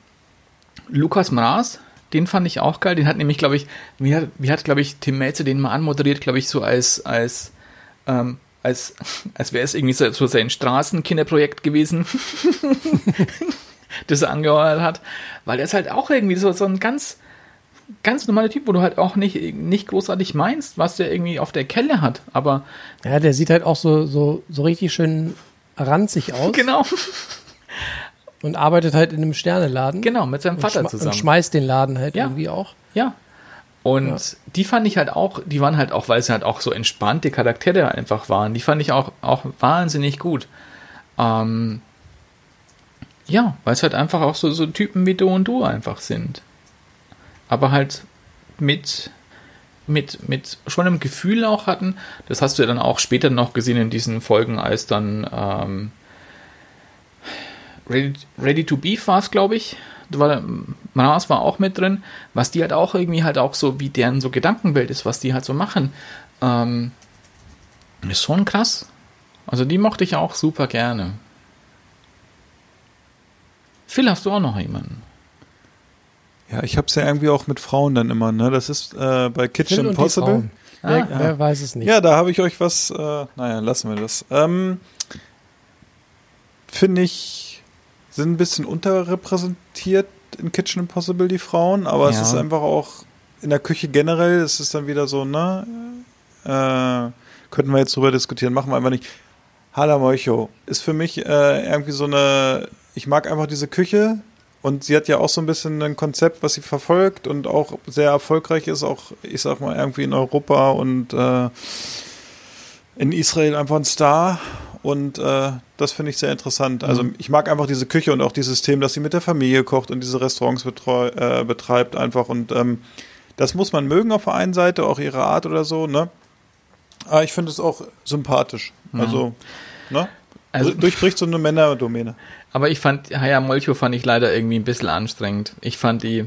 Lukas Mraz, den fand ich auch geil. Den hat nämlich, glaube ich, wie hat, wie hat glaube ich, Tim Melzer den mal anmoderiert, glaube ich, so als, als, ähm, als, als wäre es irgendwie so, so sein Straßenkinderprojekt gewesen, das er angeheuert hat. Weil er ist halt auch irgendwie so, so ein ganz, ganz normaler Typ, wo du halt auch nicht, nicht großartig meinst, was der irgendwie auf der Kelle hat. Aber Ja, der sieht halt auch so, so, so richtig schön ranzig aus genau, und arbeitet halt in einem Sterneladen. genau, mit seinem und, Vater schma- zusammen. und schmeißt den Laden halt Ja. irgendwie auch. Ja. Und die fand ich halt auch, die waren halt auch, weil sie halt auch so entspannte Charaktere einfach waren, die fand ich auch, auch wahnsinnig gut. Ähm, ja, weil es halt einfach auch so, so Typen wie du und du einfach sind. Aber halt mit, mit, mit schon einem Gefühl auch hatten. Das hast du ja dann auch später noch gesehen in diesen Folgen, als dann ähm, Ready, Ready to Beef war es, glaube ich. War, war auch mit drin, was die halt auch irgendwie halt auch so, wie deren so Gedankenwelt ist, was die halt so machen. Ähm, ist schon krass. Also die mochte ich auch super gerne. Phil, hast du auch noch jemanden? Ja, ich hab's ja irgendwie auch mit Frauen dann immer, ne? Das ist äh, bei Kitchen Impossible. Frauen. Wer, Ah. wer weiß es nicht. Ja, da habe ich euch was, äh, naja, lassen wir das. Ähm, Finde ich, sind ein bisschen unterrepräsentiert in Kitchen Impossible, die Frauen, aber es Ja. ist einfach auch in der Küche generell, es ist dann wieder so, ne? Äh, könnten wir jetzt drüber diskutieren, machen wir einfach nicht. Hala Moicho ist für mich äh, irgendwie so eine, ich mag einfach diese Küche und sie hat ja auch so ein bisschen ein Konzept, was sie verfolgt und auch sehr erfolgreich ist, auch, ich sag mal, irgendwie in Europa und äh, in Israel einfach ein Star. Und äh, das finde ich sehr interessant. Also ich mag einfach diese Küche und auch dieses System, dass sie mit der Familie kocht und diese Restaurants äh, betreibt einfach. Und ähm, das muss man mögen auf der einen Seite, auch ihre Art oder so, ne? Aber ich finde es auch sympathisch. Also, ne? Also durchbricht so eine Männerdomäne. Aber ich fand, Haya Molcho fand ich leider irgendwie ein bisschen anstrengend. Ich fand die,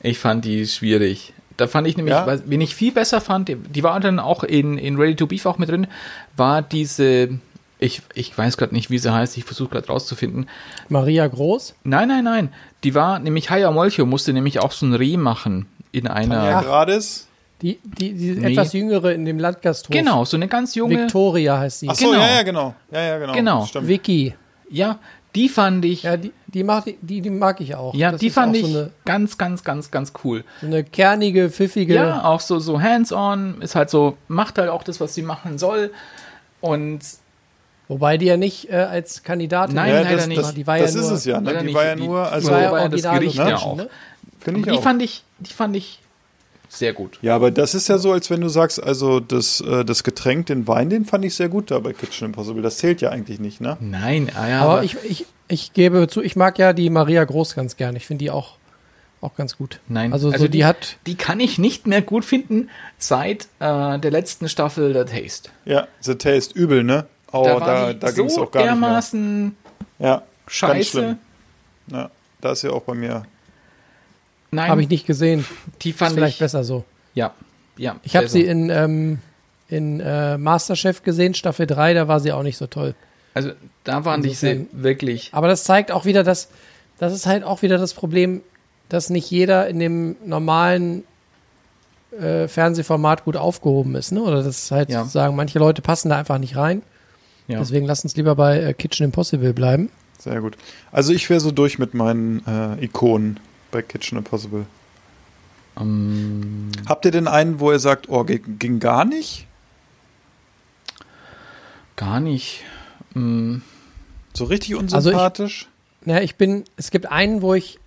ich fand die schwierig. Da fand ich nämlich, Ja? was- wen ich viel besser fand, die, die war dann auch in, in Ready to Beef auch mit drin, war diese, ich, ich weiß gerade nicht, wie sie heißt, ich versuche gerade rauszufinden. Maria Groß. Nein, nein, nein. Die war nämlich Haya Molcho, musste nämlich auch so ein Reh machen in einer. Ja, Grades. Die, die, die Nee. etwas jüngere in dem Landgasthof. Genau, so eine ganz junge. Victoria heißt sie. Ach so, Genau. ja, ja, genau. Ja, ja, genau. Genau. Stimmt. Vicky. Ja, die fand ich. Ja, die, die, mag, die, die mag ich auch. Ja, Das die fand ich So eine, ganz, ganz, ganz, ganz cool. so eine kernige, pfiffige. Ja, auch so, so hands-on, ist halt so, macht halt auch das, was sie machen soll. Und Wobei die ja nicht äh, als Kandidatin Nein, Ja, leider das, nicht. das, Die war das ja ist nur- es ja. Ne? Die war ja nur, also war ja war ja das Gericht ja Location, auch. ne? finde ich die auch. fand ich, die fand ich sehr gut. Ja, aber das ist ja so, als wenn du sagst, also das, äh, das Getränk, den Wein, den fand ich sehr gut da bei Kitchen Impossible. Das zählt ja eigentlich nicht, ne? Nein, ah ja, Aber ich, ich, ich gebe zu, ich mag ja die Maria Groß ganz gern. Ich finde die auch, auch ganz gut. Nein, Also, also so, die, die- hat, die kann ich nicht mehr gut finden seit äh, der letzten Staffel The Taste. Ja, The Taste, übel, ne? Oh, da da, da, ging es so auch gar nicht dermaßen mehr. Ja, ganz scheiße. schlimm. Ja, da ist ja auch bei mir. Nein, habe ich nicht gesehen. die Ist fand vielleicht ich. besser so. Ja, ja. Ich habe sie in, ähm, in äh, Masterchef gesehen, Staffel 3, da war sie auch nicht so toll. Also da waren die Insofern- wirklich. Aber das zeigt auch wieder, dass das ist halt auch wieder das Problem, dass nicht jeder in dem normalen äh, Fernsehformat gut aufgehoben ist, ne? Oder das ist halt Ja. sozusagen, manche Leute passen da einfach nicht rein. Ja. Deswegen lass uns lieber bei äh, Kitchen Impossible bleiben. Sehr gut. Also ich wäre so durch mit meinen äh, Ikonen bei Kitchen Impossible. Ähm, Habt ihr denn einen, wo ihr sagt, oh, ging, ging gar nicht? gar nicht. Mm, So richtig Also ich- unsympathisch? Ja, ich bin, es gibt einen, wo ich,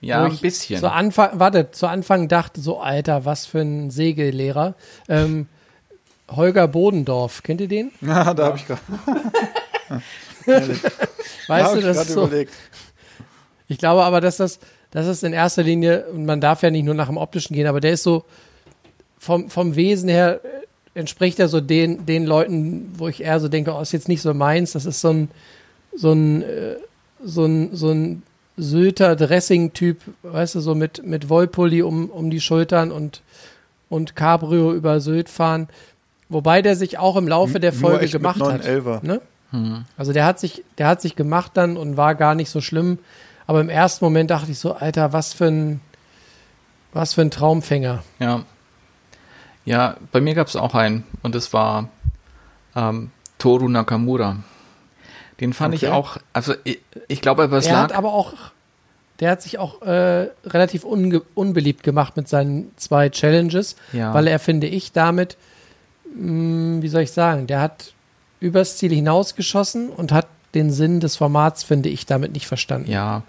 ja, wo ein ich bisschen. zu Anfang, warte, zu Anfang dachte so, Alter, was für ein Segellehrer. Ähm, Holger Bodendorf, kennt ihr den? Ja, da habe ich gerade Weißt du, ich das ist so, überlegt. Ich glaube aber, dass das, das ist in erster Linie, und man darf ja nicht nur nach dem Optischen gehen, aber der ist so vom, vom Wesen her, äh, entspricht er so den, den Leuten, wo ich eher so denke, oh, ist jetzt nicht so meins. Das ist so ein, so ein, äh, so ein, so ein Sylter Dressing-Typ, weißt du, so mit, mit Wollpulli um, um die Schultern und, und Cabrio über Sylt fahren. Wobei der sich auch im Laufe der Folge gemacht hat. 911er. Ne? Also der hat sich, der hat sich gemacht dann und war gar nicht so schlimm. Aber im ersten Moment dachte ich so, Alter, was für ein, was für ein Traumfänger. Ja. Ja, bei mir gab es auch einen und das war ähm, Toru Nakamura. Den fand ich Okay. auch, also ich, ich glaube, aber es Er lag. hat aber auch, der hat sich auch äh, relativ unbeliebt gemacht mit seinen zwei Challenges, Ja. weil er, finde ich, damit, mh, wie soll ich sagen, der hat übers Ziel hinausgeschossen und hat den Sinn des Formats, finde ich, damit nicht verstanden. Ja,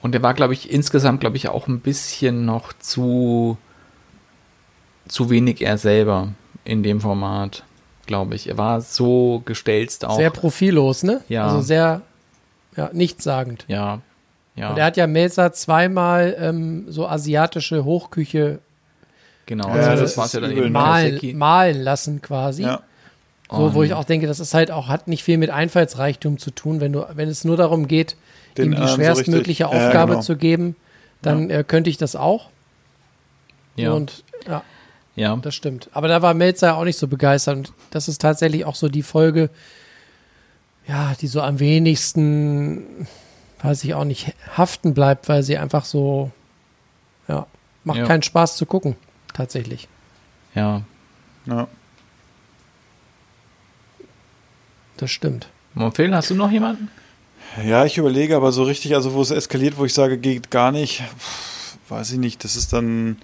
und der war, glaube ich, insgesamt, glaube ich, auch ein bisschen noch zu, zu wenig er selber in dem Format, glaube ich. Er war so gestelzt auch. Sehr profillos, ne? Ja. Also sehr, ja, nichtssagend. ja, ja, Und er hat ja Melzer zweimal ähm, so asiatische Hochküche genau. Ja, also das das war ja dann eben ne? malen, malen lassen quasi. Ja. So, wo ich auch denke, das ist halt auch, hat nicht viel mit Einfallsreichtum zu tun, wenn du, wenn es nur darum geht, Den ihm die so schwerstmögliche ja, Aufgabe genau. zu geben, dann äh, könnte ich das auch. Ja, Und ja, ja. das stimmt. Aber da war Melzer auch nicht so begeistert. Und das ist tatsächlich auch so die Folge, ja, die so am wenigsten, weiß ich auch nicht, haften bleibt, weil sie einfach so, ja, macht Ja. keinen Spaß zu gucken, tatsächlich. ja. Ja. Das stimmt. Phil, hast du noch jemanden? Ja, ich überlege aber so richtig, also wo es eskaliert, wo ich sage, geht gar nicht, weiß ich nicht. Das ist dann,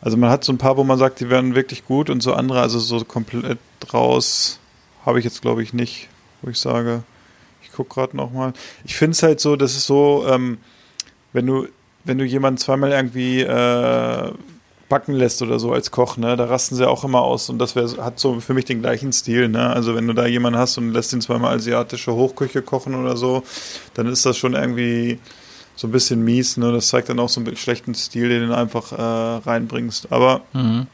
also man hat so ein paar, wo man sagt, die werden wirklich gut und so andere, also so komplett raus habe ich jetzt glaube ich nicht, wo ich sage, ich gucke gerade nochmal. Ich finde es halt so, das ist so, ähm, wenn du, wenn du jemanden zweimal irgendwie äh, backen lässt oder so als Koch, ne, da rasten sie auch immer aus und das wär, hat so für mich den gleichen Stil, ne? Also wenn du da jemanden hast und lässt ihn zweimal asiatische Hochküche kochen oder so, dann ist das schon irgendwie so ein bisschen mies, ne? Das zeigt dann auch so einen schlechten Stil, den du einfach äh, reinbringst. Aber Mhm.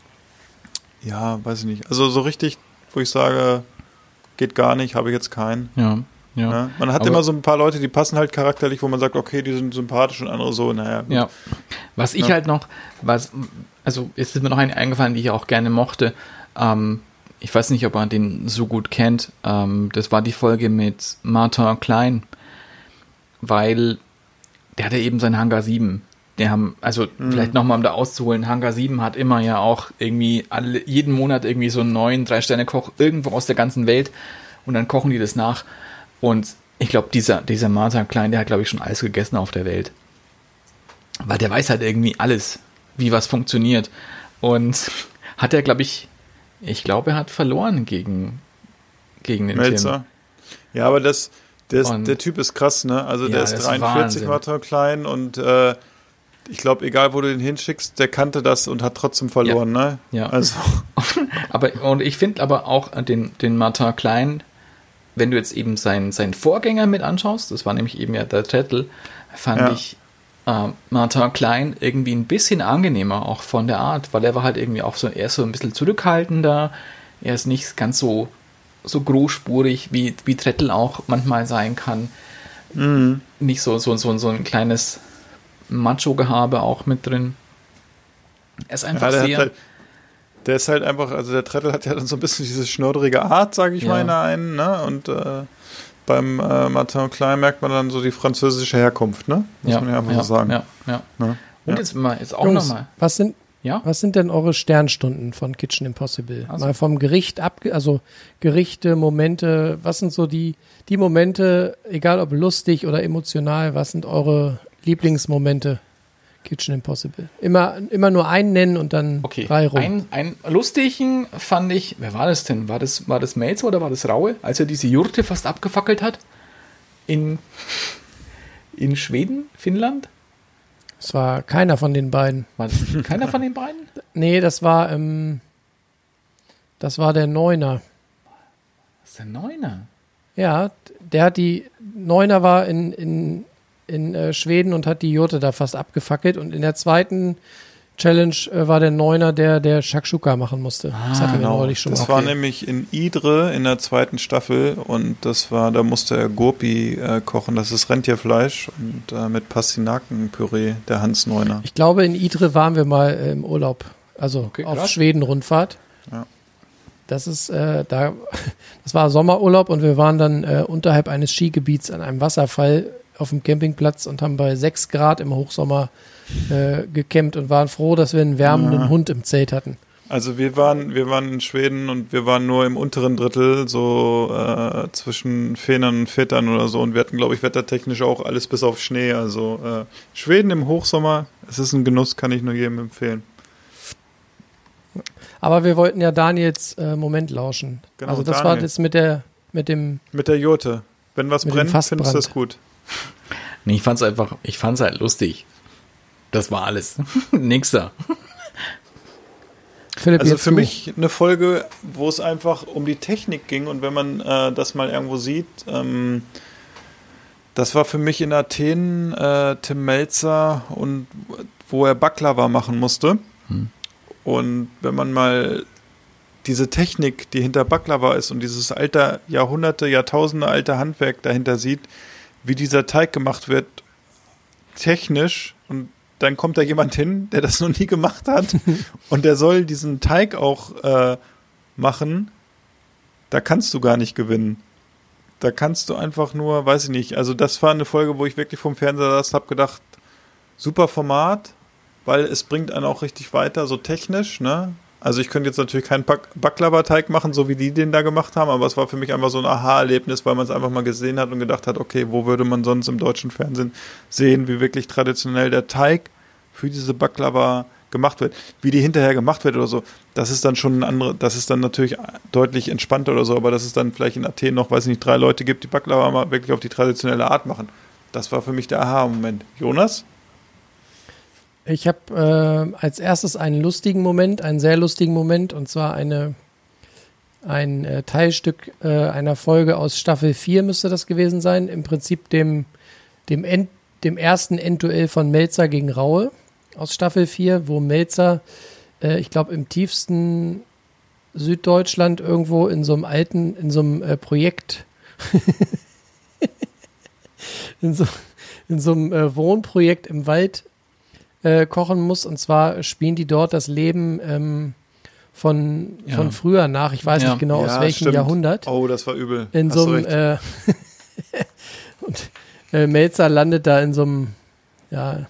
ja, weiß ich nicht. Also so richtig, wo ich sage, geht gar nicht, habe ich jetzt keinen. Ja, ja. Ne? Man hat Aber- immer so ein paar Leute, die passen halt charakterlich, wo man sagt, okay, die sind sympathisch und andere so, naja. Ja. Was ich Ja. halt noch, was, also es ist mir noch eine eingefallen, die ich auch gerne mochte. Ähm, ich weiß nicht, ob man den so gut kennt. Ähm, das war die Folge mit Martin Klein, weil der hatte eben sein Hangar 7. Der haben, also vielleicht nochmal um da auszuholen, Hangar 7 hat immer ja auch irgendwie alle, jeden Monat irgendwie so einen neuen Drei-Sterne-Koch irgendwo aus der ganzen Welt und dann kochen die das nach. Und ich glaube, dieser, dieser Martin Klein, der hat, glaube ich, schon alles gegessen auf der Welt. Weil der weiß halt irgendwie alles, wie was funktioniert. Und hat er, glaube ich, ich glaube, er hat verloren gegen, gegen den Tim. Melzer. Ja, aber das, Und- der Typ ist krass, ne? Also Ja, der ist das ist 43 Wahnsinn. Martin klein und äh, ich glaube, egal wo du den hinschickst, der kannte das und hat trotzdem verloren, ne? Ja. Also, Aber, und ich finde aber auch den, den Martin Klein, wenn du jetzt eben seinen, seinen Vorgänger mit anschaust, das war nämlich eben ja der Trettel, fand Ja. ich äh, Martin Klein irgendwie ein bisschen angenehmer, auch von der Art, weil er war halt irgendwie auch so, er ist so ein bisschen zurückhaltender, er ist nicht ganz so, so großspurig, wie, wie Trettel auch manchmal sein kann. Nicht so, so, so, so ein kleines Macho-Gehabe auch mit drin. Er ist einfach ja, sehr. halt, der ist halt einfach, also der Trettel hat ja dann so ein bisschen diese schnurrige Art, sage ich Ja. mal, in der einen, ne? Und äh, beim äh, Martin Klein merkt man dann so die französische Herkunft, ne? Muss man ja einfach ja, so sagen. Ja, ja. Ne? Und Ja. jetzt mal, jetzt auch nochmal. was sind, Ja? was sind denn eure Sternstunden von Kitchen Impossible? Also. Mal vom Gericht ab, also Gerichte, Momente, was sind so die, die Momente, egal ob lustig oder emotional, was sind eure Lieblingsmomente Kitchen Impossible? Immer, immer nur einen nennen und dann Okay. drei rum. Ein, ein lustigen fand ich, wer war das denn? War das, war das Melzer oder war das Raue, als er diese Jurte fast abgefackelt hat? In, in Schweden, Finnland? Es war keiner von den beiden. War das keiner von den beiden? Nee, das war, ähm, das war der Neuner. Das ist der Neuner. Ja, der hat die, Neuner war in, in, in äh, Schweden und hat die Jurte da fast abgefackelt und in der zweiten Challenge äh, war der Neuner, der der Shakshuka machen musste. das hatten wir neulich schon Das mal. war nämlich in Idre in der zweiten Staffel und das war, da musste er Gurpi äh, kochen, das ist Rentierfleisch und äh, mit Pastinakenpüree, der Hans Neuner. Ich glaube, in Idre waren wir mal äh, im Urlaub, also Okay, auf. Schweden-Rundfahrt. Ja. Das ist äh, da, das war Sommerurlaub und wir waren dann äh, unterhalb eines Skigebiets an einem Wasserfall auf dem Campingplatz und haben bei 6 Grad im Hochsommer äh, gecampt und waren froh, dass wir einen wärmenden Ja. Hund im Zelt hatten. Also wir waren, wir waren in Schweden und wir waren nur im unteren Drittel, so äh, zwischen Fähnern und Vätern oder so. Und wir hatten, glaube ich, wettertechnisch auch alles bis auf Schnee. Also äh, Schweden im Hochsommer, es ist ein Genuss, kann ich nur jedem empfehlen. Aber wir wollten ja Daniels äh, Moment lauschen. Genau, also das war Daniel. das mit der mit dem Mit der Jurte. Wenn was brennt, findest du das gut. Nee, ich fand's einfach, ich fand's halt lustig. Das war alles. Nächster. Philipp Also für du. mich eine Folge, wo es einfach um die Technik ging und wenn man äh, das mal irgendwo sieht, ähm, das war für mich in Athen äh, Tim Melzer und wo er Baklava machen musste. Und wenn man mal diese Technik, die hinter Baklava ist und dieses alte Jahrhunderte, Jahrtausende alte Handwerk dahinter sieht, wie dieser Teig gemacht wird, technisch und dann kommt da jemand hin, der das noch nie gemacht hat und der soll diesen Teig auch äh, machen, da kannst du gar nicht gewinnen. Da kannst du einfach nur, weiß ich nicht, also das war eine Folge, wo ich wirklich vom Fernseher saß, hab gedacht, super Format, weil es bringt einen auch richtig weiter, so technisch, ne? Also ich könnte jetzt natürlich keinen Baklava-Teig machen, so wie die den da gemacht haben, aber es war für mich einfach so ein Aha-Erlebnis, weil man es einfach mal gesehen hat und gedacht hat, okay, wo würde man sonst im deutschen Fernsehen sehen, wie wirklich traditionell der Teig für diese Baklava gemacht wird. Wie die hinterher gemacht wird oder so, das ist dann schon ein andere, das ist dann natürlich deutlich entspannter oder so, aber dass es dann vielleicht in Athen noch, weiß ich nicht, drei Leute gibt, die Baklava mal wirklich auf die traditionelle Art machen. Das war für mich der Aha-Moment. Jonas? Ich habe äh, als erstes einen lustigen Moment, einen sehr lustigen Moment, und zwar eine, ein äh, Teilstück äh, einer Folge aus Staffel 4 müsste das gewesen sein. Im Prinzip dem, dem, End, dem ersten Endduell von Melzer gegen Raue aus Staffel 4, wo Melzer, äh, ich glaube, im tiefsten Süddeutschland irgendwo in so einem alten, in so einem äh, Projekt, in so, in so einem äh, Wohnprojekt im Wald äh, kochen muss. Und zwar spielen die dort das Leben ähm, von, Ja. von früher nach. Ich weiß Ja. nicht genau aus Ja, welchem stimmt. Jahrhundert. Oh, das war übel. In Hast so einem äh, und äh, Melzer landet da in so einem ja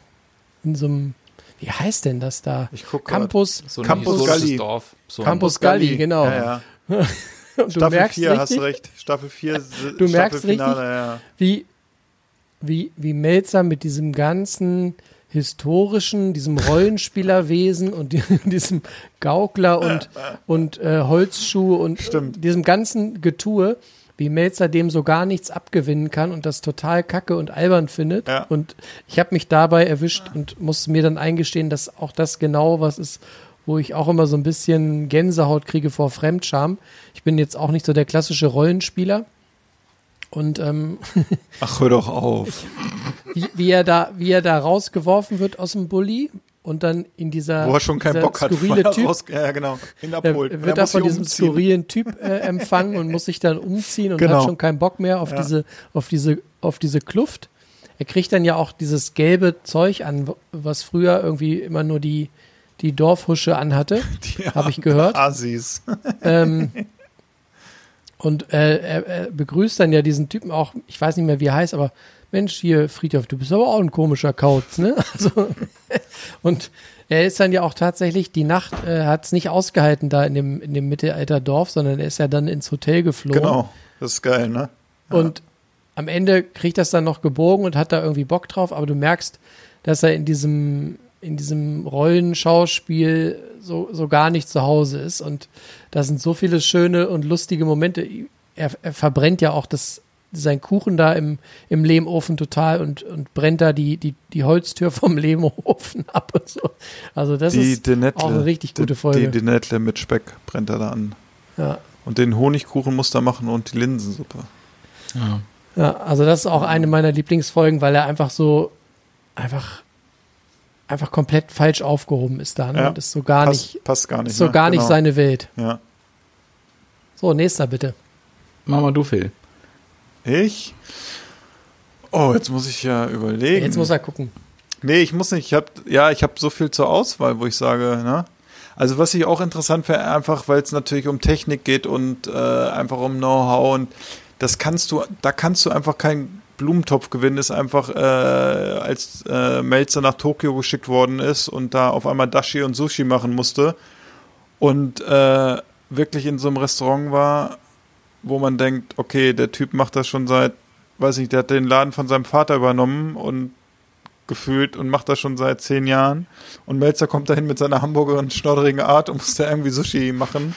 in so einem wie heißt denn das da? Ich guck. Campus So ein Campus Galli. Dorf. So Campus Galli, genau. Ja, ja. Du Staffel merkst 4, hast du recht. Staffel 4, Du merkst Staffelfinale, richtig, ja. wie, wie, wie Melzer mit diesem ganzen historischen, diesem Rollenspielerwesen und die- diesem Gaukler und, und äh, Holzschuh und Stimmt. diesem ganzen Getue, wie Melzer dem so gar nichts abgewinnen kann und das total kacke und albern findet. Ja. Und ich habe mich dabei erwischt und musste mir dann eingestehen, dass auch das genau was ist, wo ich auch immer so ein bisschen Gänsehaut kriege vor Fremdscham. Ich bin jetzt auch nicht so der klassische Rollenspieler. Und ähm, Ach, hör doch auf. wie, wie er da, wie er da rausgeworfen wird aus dem Bulli und dann in dieser, Wo er schon keinen Bock hat. skurrile er Typ, raus- ja, genau. Ihn er er wird da muss von diesem umziehen. skurrilen Typ äh, empfangen und muss sich dann umziehen und Genau. hat schon keinen Bock mehr auf Ja. diese, auf diese, auf diese Kluft. Er kriegt dann ja auch dieses gelbe Zeug an, was früher irgendwie immer nur die, die Dorfhusche anhatte, habe ich gehört. Assis. ähm, und äh, er, er begrüßt dann ja diesen Typen auch, ich weiß nicht mehr, wie er heißt, aber Mensch, hier, Friedhof, du bist aber auch ein komischer Kauz, ne? Also, und er ist dann ja auch tatsächlich, die Nacht äh, hat es nicht ausgehalten da in dem, in dem Mittelalterdorf, sondern er ist ja dann ins Hotel geflogen. Genau. Das ist geil, ne? Und am Ende kriegt das dann noch gebogen und hat da irgendwie Bock drauf, aber du merkst, dass er in diesem, in diesem Rollenschauspiel so, so gar nicht zu Hause ist. Und da sind so viele schöne und lustige Momente. Er, er verbrennt ja auch das, sein Kuchen da im, im Lehmofen total und, und brennt da die, die, die Holztür vom Lehmofen ab und so. Also das Die ist Denettle. auch eine richtig gute Folge. Die Denettle mit Speck brennt er da an. ja. Und den Honigkuchen muss er machen und die Linsensuppe. Ja. Ja, also das ist auch eine meiner Lieblingsfolgen, weil er einfach so einfach einfach komplett falsch aufgehoben ist da. Ne? Ja. Und ist so gar passt, nicht, passt gar nicht. ist so ne? gar nicht Genau. seine Welt. Ja. So, nächster bitte. Mach mal du, Phil. Ich? Oh, jetzt muss ich ja überlegen. Jetzt muss er gucken. Nee, ich muss nicht. Ich hab, ja, ich habe so viel zur Auswahl, wo ich sage, ne? Also was ich auch interessant finde, einfach weil es natürlich um Technik geht und äh, einfach um Know-how und das kannst du, da kannst du einfach keinen Blumentopf gewinnen, ist einfach, äh, als äh, Melzer nach Tokio geschickt worden ist und da auf einmal Dashi und Sushi machen musste und äh, wirklich in so einem Restaurant war, wo man denkt, okay, der Typ macht das schon seit, weiß nicht, der hat den Laden von seinem Vater übernommen und gefühlt und macht das schon seit zehn Jahren. Und Melzer kommt dahin mit seiner Hamburger und schnodderigen Art und muss da irgendwie Sushi machen.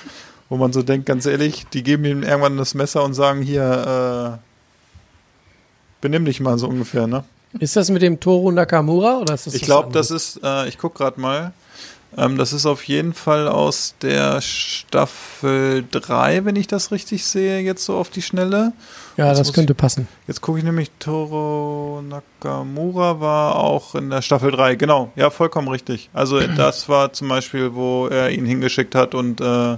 Wo man so denkt, ganz ehrlich, die geben ihm irgendwann das Messer und sagen, hier, äh, benimm dich mal so ungefähr, ne? Ist das mit dem Toru Nakamura oder ist das Ich glaube, das ist, äh, ich guck gerade mal, ähm, das ist auf jeden Fall aus der Staffel 3, wenn ich das richtig sehe, jetzt so auf die Schnelle. Ja, Jetzt das könnte passen. Jetzt gucke ich nämlich, Toro Nakamura war auch in der Staffel 3. Genau, ja, vollkommen richtig. Also das war zum Beispiel, wo er ihn hingeschickt hat und äh,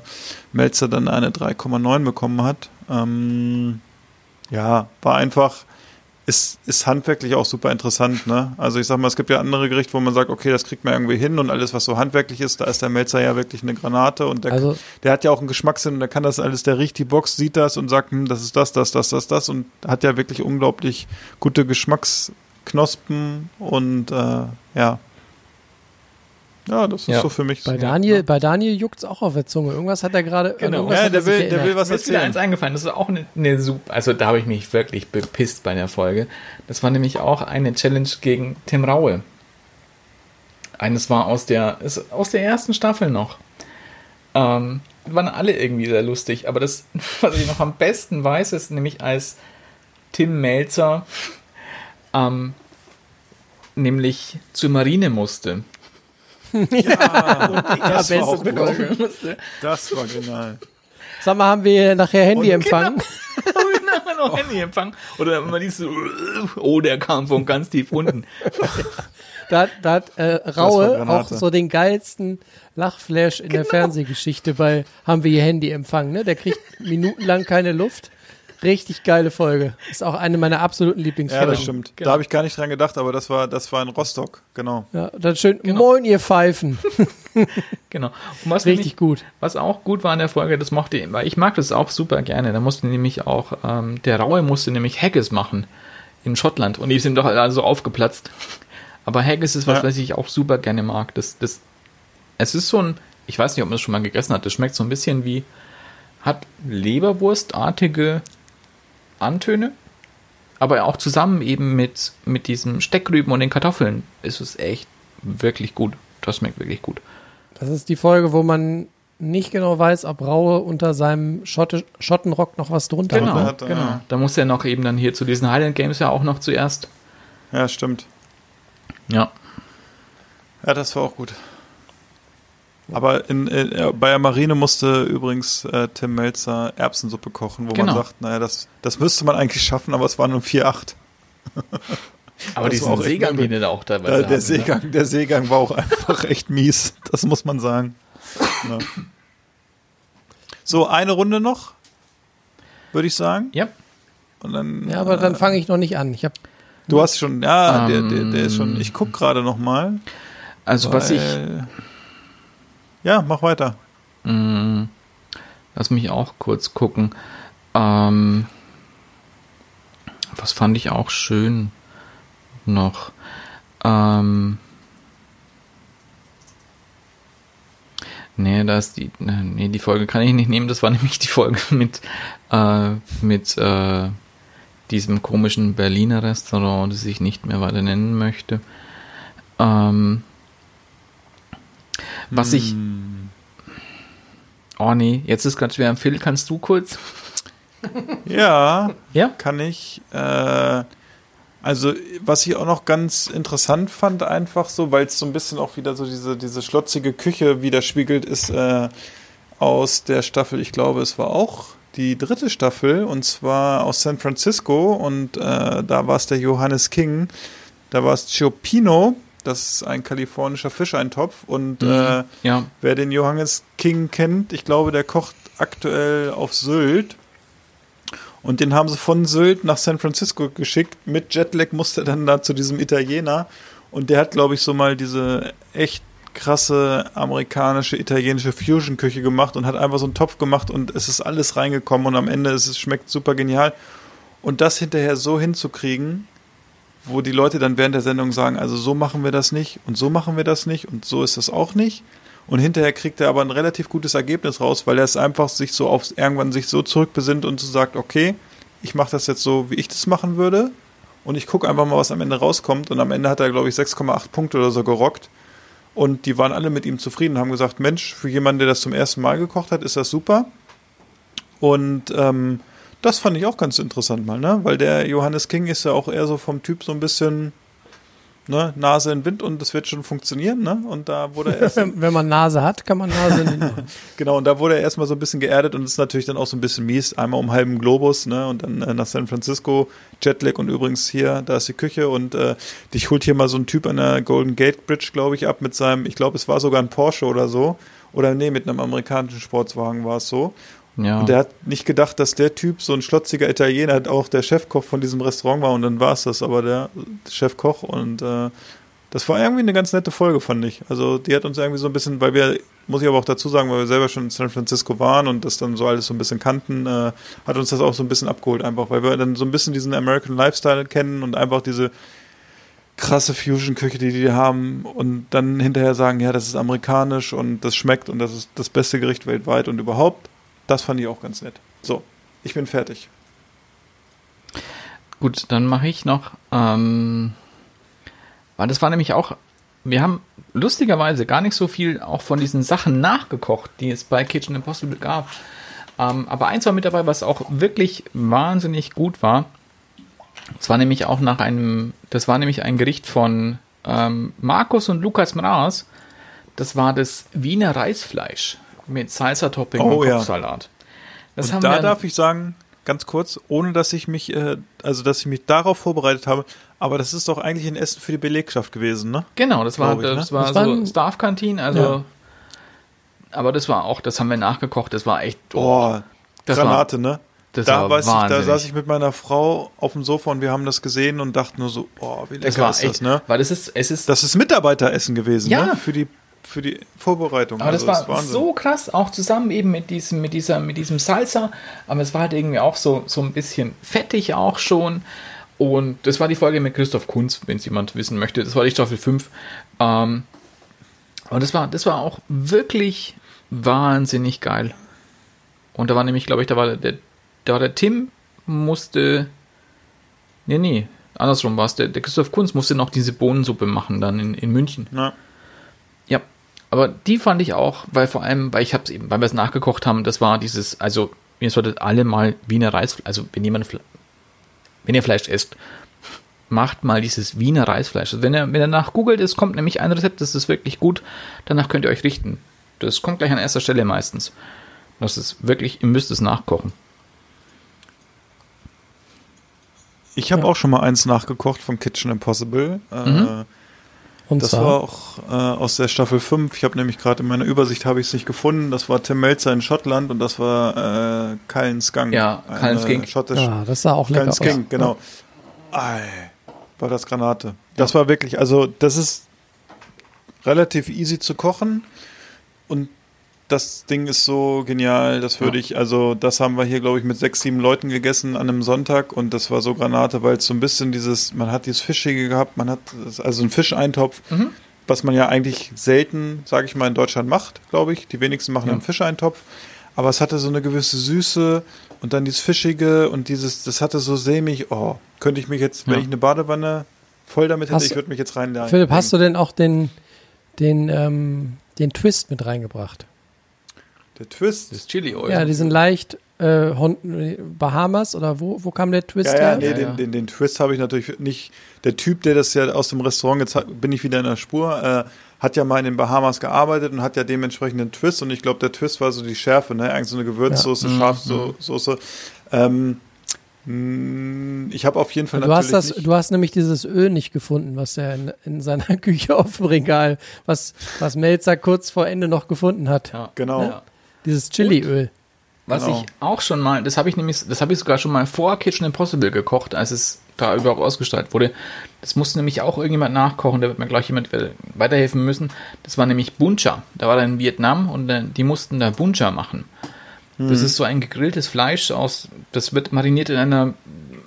Melzer dann eine 3,9 bekommen hat. Ähm, ja, war einfach, ist, ist handwerklich auch super interessant. Ne? Also ich sag mal, es gibt ja andere Gerichte, wo man sagt, okay, das kriegt man irgendwie hin und alles, was so handwerklich ist, da ist der Melzer ja wirklich eine Granate und der Also, der hat ja auch einen Geschmackssinn und der kann das alles, der riecht die Box, sieht das und sagt, hm, das ist das, das, das, das, das und hat ja wirklich unglaublich gute Geschmacksknospen und äh, ja. Ja, das ist Ja. so für mich. bei so, Daniel, Ja. bei Daniel juckt's auch auf der Zunge. Irgendwas hat er gerade. Genau. Ja, der er will, der will was Mir ist wieder eins eingefallen, das ist auch eine, eine super, also da habe ich mich wirklich bepisst bei der Folge. Das war nämlich auch eine Challenge gegen Tim Raue. Eines war aus der, ist aus der ersten Staffel noch. Ähm, waren alle irgendwie sehr lustig, aber das, was ich noch am besten weiß, ist nämlich als Tim Melzer ähm, nämlich zur Marine musste. Das war auch gut. musste. Das war genial. Sag mal, haben wir nachher Handyempfang? nachher noch Handyempfang. Oder immer dieses, oh, der kam von ganz tief unten. Da, hat- da hat äh, war Raue auch so den geilsten Lachflash in der Fernsehgeschichte bei Haben wir hier Handyempfang, ne? Der kriegt minutenlang keine Luft. Richtig geile Folge. Ist auch eine meiner absoluten Ja, Lieblingsfolgen. das stimmt. Da habe ich gar nicht dran gedacht, aber das war, das war in Rostock, genau. Ja, dann schön, moin ihr Pfeifen. Genau. Und was Richtig nämlich, gut. Was auch gut war in der Folge, das mochte ich, weil ich mag das auch super gerne. Da musste nämlich auch, ähm, der Raue musste nämlich Haggis machen in Schottland und die sind doch alle so aufgeplatzt. Aber Haggis ist was, Ja. was ich auch super gerne mag. Das, das, es ist so ein, ich weiß nicht, ob man das schon mal gegessen hat, das schmeckt so ein bisschen wie, hat Leberwurstartige Antöne, aber auch zusammen eben mit, mit diesem Steckrüben und den Kartoffeln ist es echt wirklich gut. Das schmeckt wirklich gut. Das ist die Folge, wo man nicht genau weiß, ob Raue unter seinem Schotte, Schottenrock noch was drunter Genau, hat. er, genau. ja. Da muss er noch eben dann hier zu diesen Highland Games ja auch noch zuerst. Ja, stimmt. Ja. Ja, das war auch gut. Aber in, äh, bei der Marine musste übrigens äh, Tim Melzer Erbsensuppe kochen, wo Genau. man sagt, naja, das, das müsste man eigentlich schaffen, aber es waren nur 4,8. Aber diesen war auch Seegang, den er da auch teilweise Da, der, haben, ne? Seegang, der Seegang war auch einfach echt mies. Das muss man sagen. Ja. So, eine Runde noch, würde ich sagen. Ja. Und dann, Ja, aber dann fange ich noch nicht an. Ich habe Du hast schon, ja, der, der, der ist schon, Ähm. ich guck gerade noch mal. Also was ich, Ja, mach weiter. mh, lass mich auch kurz gucken. Ähm, was fand ich auch schön noch? Ähm, nee, da ist die, nee, die Folge kann ich nicht nehmen. Das war nämlich die Folge mit, äh, mit, äh, diesem komischen Berliner Restaurant, das ich nicht mehr weiter nennen möchte. Ähm, was ich. Oh nee, jetzt ist gerade schwer. Phil, kannst du kurz? Ja, Ja? kann ich. Äh, also, was ich auch noch ganz interessant fand, einfach so, weil es so ein bisschen auch wieder so diese, diese schlotzige Küche widerspiegelt, ist äh, aus der Staffel, ich glaube, es war auch die dritte Staffel, und zwar aus San Francisco, und äh, da war es der Johannes King, da war es Ciopino, Das ist ein kalifornischer Fischeintopf. Und äh, Ja, wer den Johannes King kennt, ich glaube, der kocht aktuell auf Sylt. Und den haben sie von Sylt nach San Francisco geschickt. Mit Jetlag musste er dann da zu diesem Italiener. Und der hat, glaube ich, so mal diese echt krasse amerikanische, italienische Fusion-Küche gemacht und hat einfach so einen Topf gemacht und es ist alles reingekommen und am Ende ist es schmeckt super genial. Und das hinterher so hinzukriegen, wo die Leute dann während der Sendung sagen, also so machen wir das nicht und so machen wir das nicht und so ist das auch nicht. Und hinterher kriegt er aber ein relativ gutes Ergebnis raus, weil er es einfach sich so aufs irgendwann sich so zurückbesinnt und so sagt, okay, ich mache das jetzt so, wie ich das machen würde. Und ich gucke einfach mal, was am Ende rauskommt. Und am Ende hat er, glaube ich, 6,8 Punkte oder so gerockt. Und die waren alle mit ihm zufrieden und haben gesagt, Mensch, für jemanden, der das zum ersten Mal gekocht hat, ist das super. Und ähm, das fand ich auch ganz interessant mal, ne? Weil der Johannes King ist ja auch eher so vom Typ so ein bisschen ne, Nase in Wind und das wird schon funktionieren, ne? Und da wurde er erst, Wenn man Nase hat, kann man Nase nicht machen. genau, und da wurde er erstmal so ein bisschen geerdet und ist natürlich dann auch so ein bisschen mies. Einmal um halben Globus, ne? Und dann äh, nach San Francisco, Jetlag und übrigens hier, da ist die Küche und äh, dich holt hier mal so ein Typ an der Golden Gate Bridge, glaube ich, ab mit seinem, ich glaube, es war sogar ein Porsche oder so. Oder nee, mit einem amerikanischen Sportswagen war es so. Ja. Und der hat nicht gedacht, dass der Typ, so ein schlotziger Italiener, auch der Chefkoch von diesem Restaurant war und dann war es das, aber der Chefkoch und äh, das war irgendwie eine ganz nette Folge, fand ich. Also die hat uns irgendwie so ein bisschen, weil wir, muss ich aber auch dazu sagen, weil wir selber schon in San Francisco waren und das dann so alles so ein bisschen kannten, äh, hat uns das auch so ein bisschen abgeholt einfach, weil wir dann so ein bisschen diesen American Lifestyle kennen und einfach diese krasse Fusion-Küche, die die haben und dann hinterher sagen, ja, das ist amerikanisch und das schmeckt und das ist das beste Gericht weltweit und überhaupt. Das fand ich auch ganz nett. So, ich bin fertig. Gut, dann mache ich noch, ähm, das war nämlich auch, wir haben lustigerweise gar nicht so viel auch von diesen Sachen nachgekocht, die es bei Kitchen Impossible gab. Ähm, aber eins war mit dabei, was auch wirklich wahnsinnig gut war. Das war nämlich auch nach einem, das war nämlich ein Gericht von ähm, Markus und Lukas Mraz. Das war das Wiener Reisfleisch mit Salsa-Topping Oh, und ja. Kopfsalat. Das und da darf ich sagen, ganz kurz, ohne dass ich mich, äh, also dass ich mich darauf vorbereitet habe, aber das ist doch eigentlich ein Essen für die Belegschaft gewesen, ne? Genau, das war, ich, ne? das war Das war so ein- Staff-Kantin, also. Ja. Aber das war auch, das haben wir nachgekocht, das war echt. Boah, das Granate, ne? das da war weiß ich, da saß ich mit meiner Frau auf dem Sofa und wir haben das gesehen und dachten nur so, oh, wie das lecker war ist echt, das, ne? Weil das ist, es ist, Das ist Mitarbeiteressen gewesen, Ja. ne? Für die, für die Vorbereitung. aber das Also, war ist Wahnsinn. so krass, auch zusammen eben mit diesem, mit dieser, mit diesem Salsa, aber es war halt irgendwie auch so, so ein bisschen fettig auch schon. Und das war die Folge mit Christoph Kunz, wenn es jemand wissen möchte. Das war die Staffel 5. Ähm, und das war, das war auch wirklich wahnsinnig geil. Und da war nämlich, glaube ich, da war der, da war der Tim musste, nee, nee, andersrum war es, der, der Christoph Kunz musste noch diese Bohnensuppe machen dann in, in München. Ja. Ja, aber die fand ich auch, weil vor allem, weil ich habe es eben, weil wir es nachgekocht haben, das war dieses, also ihr solltet alle mal Wiener Reisfleisch, also wenn jemand, wenn ihr Fleisch esst, macht mal dieses Wiener Reisfleisch. Also wenn ihr, wenn ihr nach googelt, es kommt nämlich ein Rezept, das ist wirklich gut, danach könnt ihr euch richten. Das kommt gleich an erster Stelle meistens. Das ist wirklich, ihr müsst es nachkochen. Ich habe auch schon mal eins nachgekocht von Kitchen Impossible. Äh, Und das zwar, war auch äh, aus der Staffel 5. Ich habe nämlich gerade in meiner Übersicht habe ich es nicht gefunden. Das war Tim Melzer in Schottland und das war äh, Cullen Skunk. Ja, Eine Cullen Skink. Schottisch, ja, das sah auch lecker Cullen aus. Skink, genau. Ei, war das Granate. Das war wirklich, also das ist relativ easy zu kochen und das Ding ist so genial, das würde Ja. ich, also das haben wir hier, glaube ich, mit sechs, sieben Leuten gegessen an einem Sonntag und das war so Granate, weil es so ein bisschen dieses, man hat dieses Fischige gehabt, man hat also einen Fischeintopf, Mhm. was man ja eigentlich selten, sage ich mal, in Deutschland macht, glaube ich. Die wenigsten machen Ja. einen Fischeintopf, aber es hatte so eine gewisse Süße und dann dieses Fischige und dieses, das hatte so sämig, oh, könnte ich mich jetzt, wenn Ja. ich eine Badewanne voll damit hätte, Hast- ich würde mich jetzt reinlegen. Philipp, hast du denn auch den, den, ähm, den Twist mit reingebracht? Der Twist. Das Chili-Oil. Ja, die sind leicht äh, Bahamas oder wo, wo kam der Twist Ja, ja, her? nee, Ja, den, ja. Den, den Twist habe ich natürlich nicht. Der Typ, der das ja aus dem Restaurant, jetzt hat- bin ich wieder in der Spur, äh, hat ja mal in den Bahamas gearbeitet und hat ja dementsprechend einen Twist. Und ich glaube, der Twist war so die Schärfe, ne? Eigentlich so eine Gewürzsoße, Ja. Mhm. Schafsoße. Ähm, Ich habe auf jeden Fall Du hast natürlich das, nicht, du hast nämlich dieses Öl nicht gefunden, was er in, in seiner Küche auf dem Regal, was, was Melzer kurz vor Ende noch gefunden hat. Ja. genau. Ja. Dieses Chiliöl. Was Genau. ich auch schon mal, das habe ich nämlich, das habe ich sogar schon mal vor Kitchen Impossible gekocht, als es da überhaupt ausgestrahlt wurde. Das musste nämlich auch irgendjemand nachkochen, da wird mir gleich jemand weiterhelfen müssen. Das war nämlich Buncha. Da war er in Vietnam und äh, die mussten da Buncha machen. Das ist so ein gegrilltes Fleisch aus, das wird mariniert in einer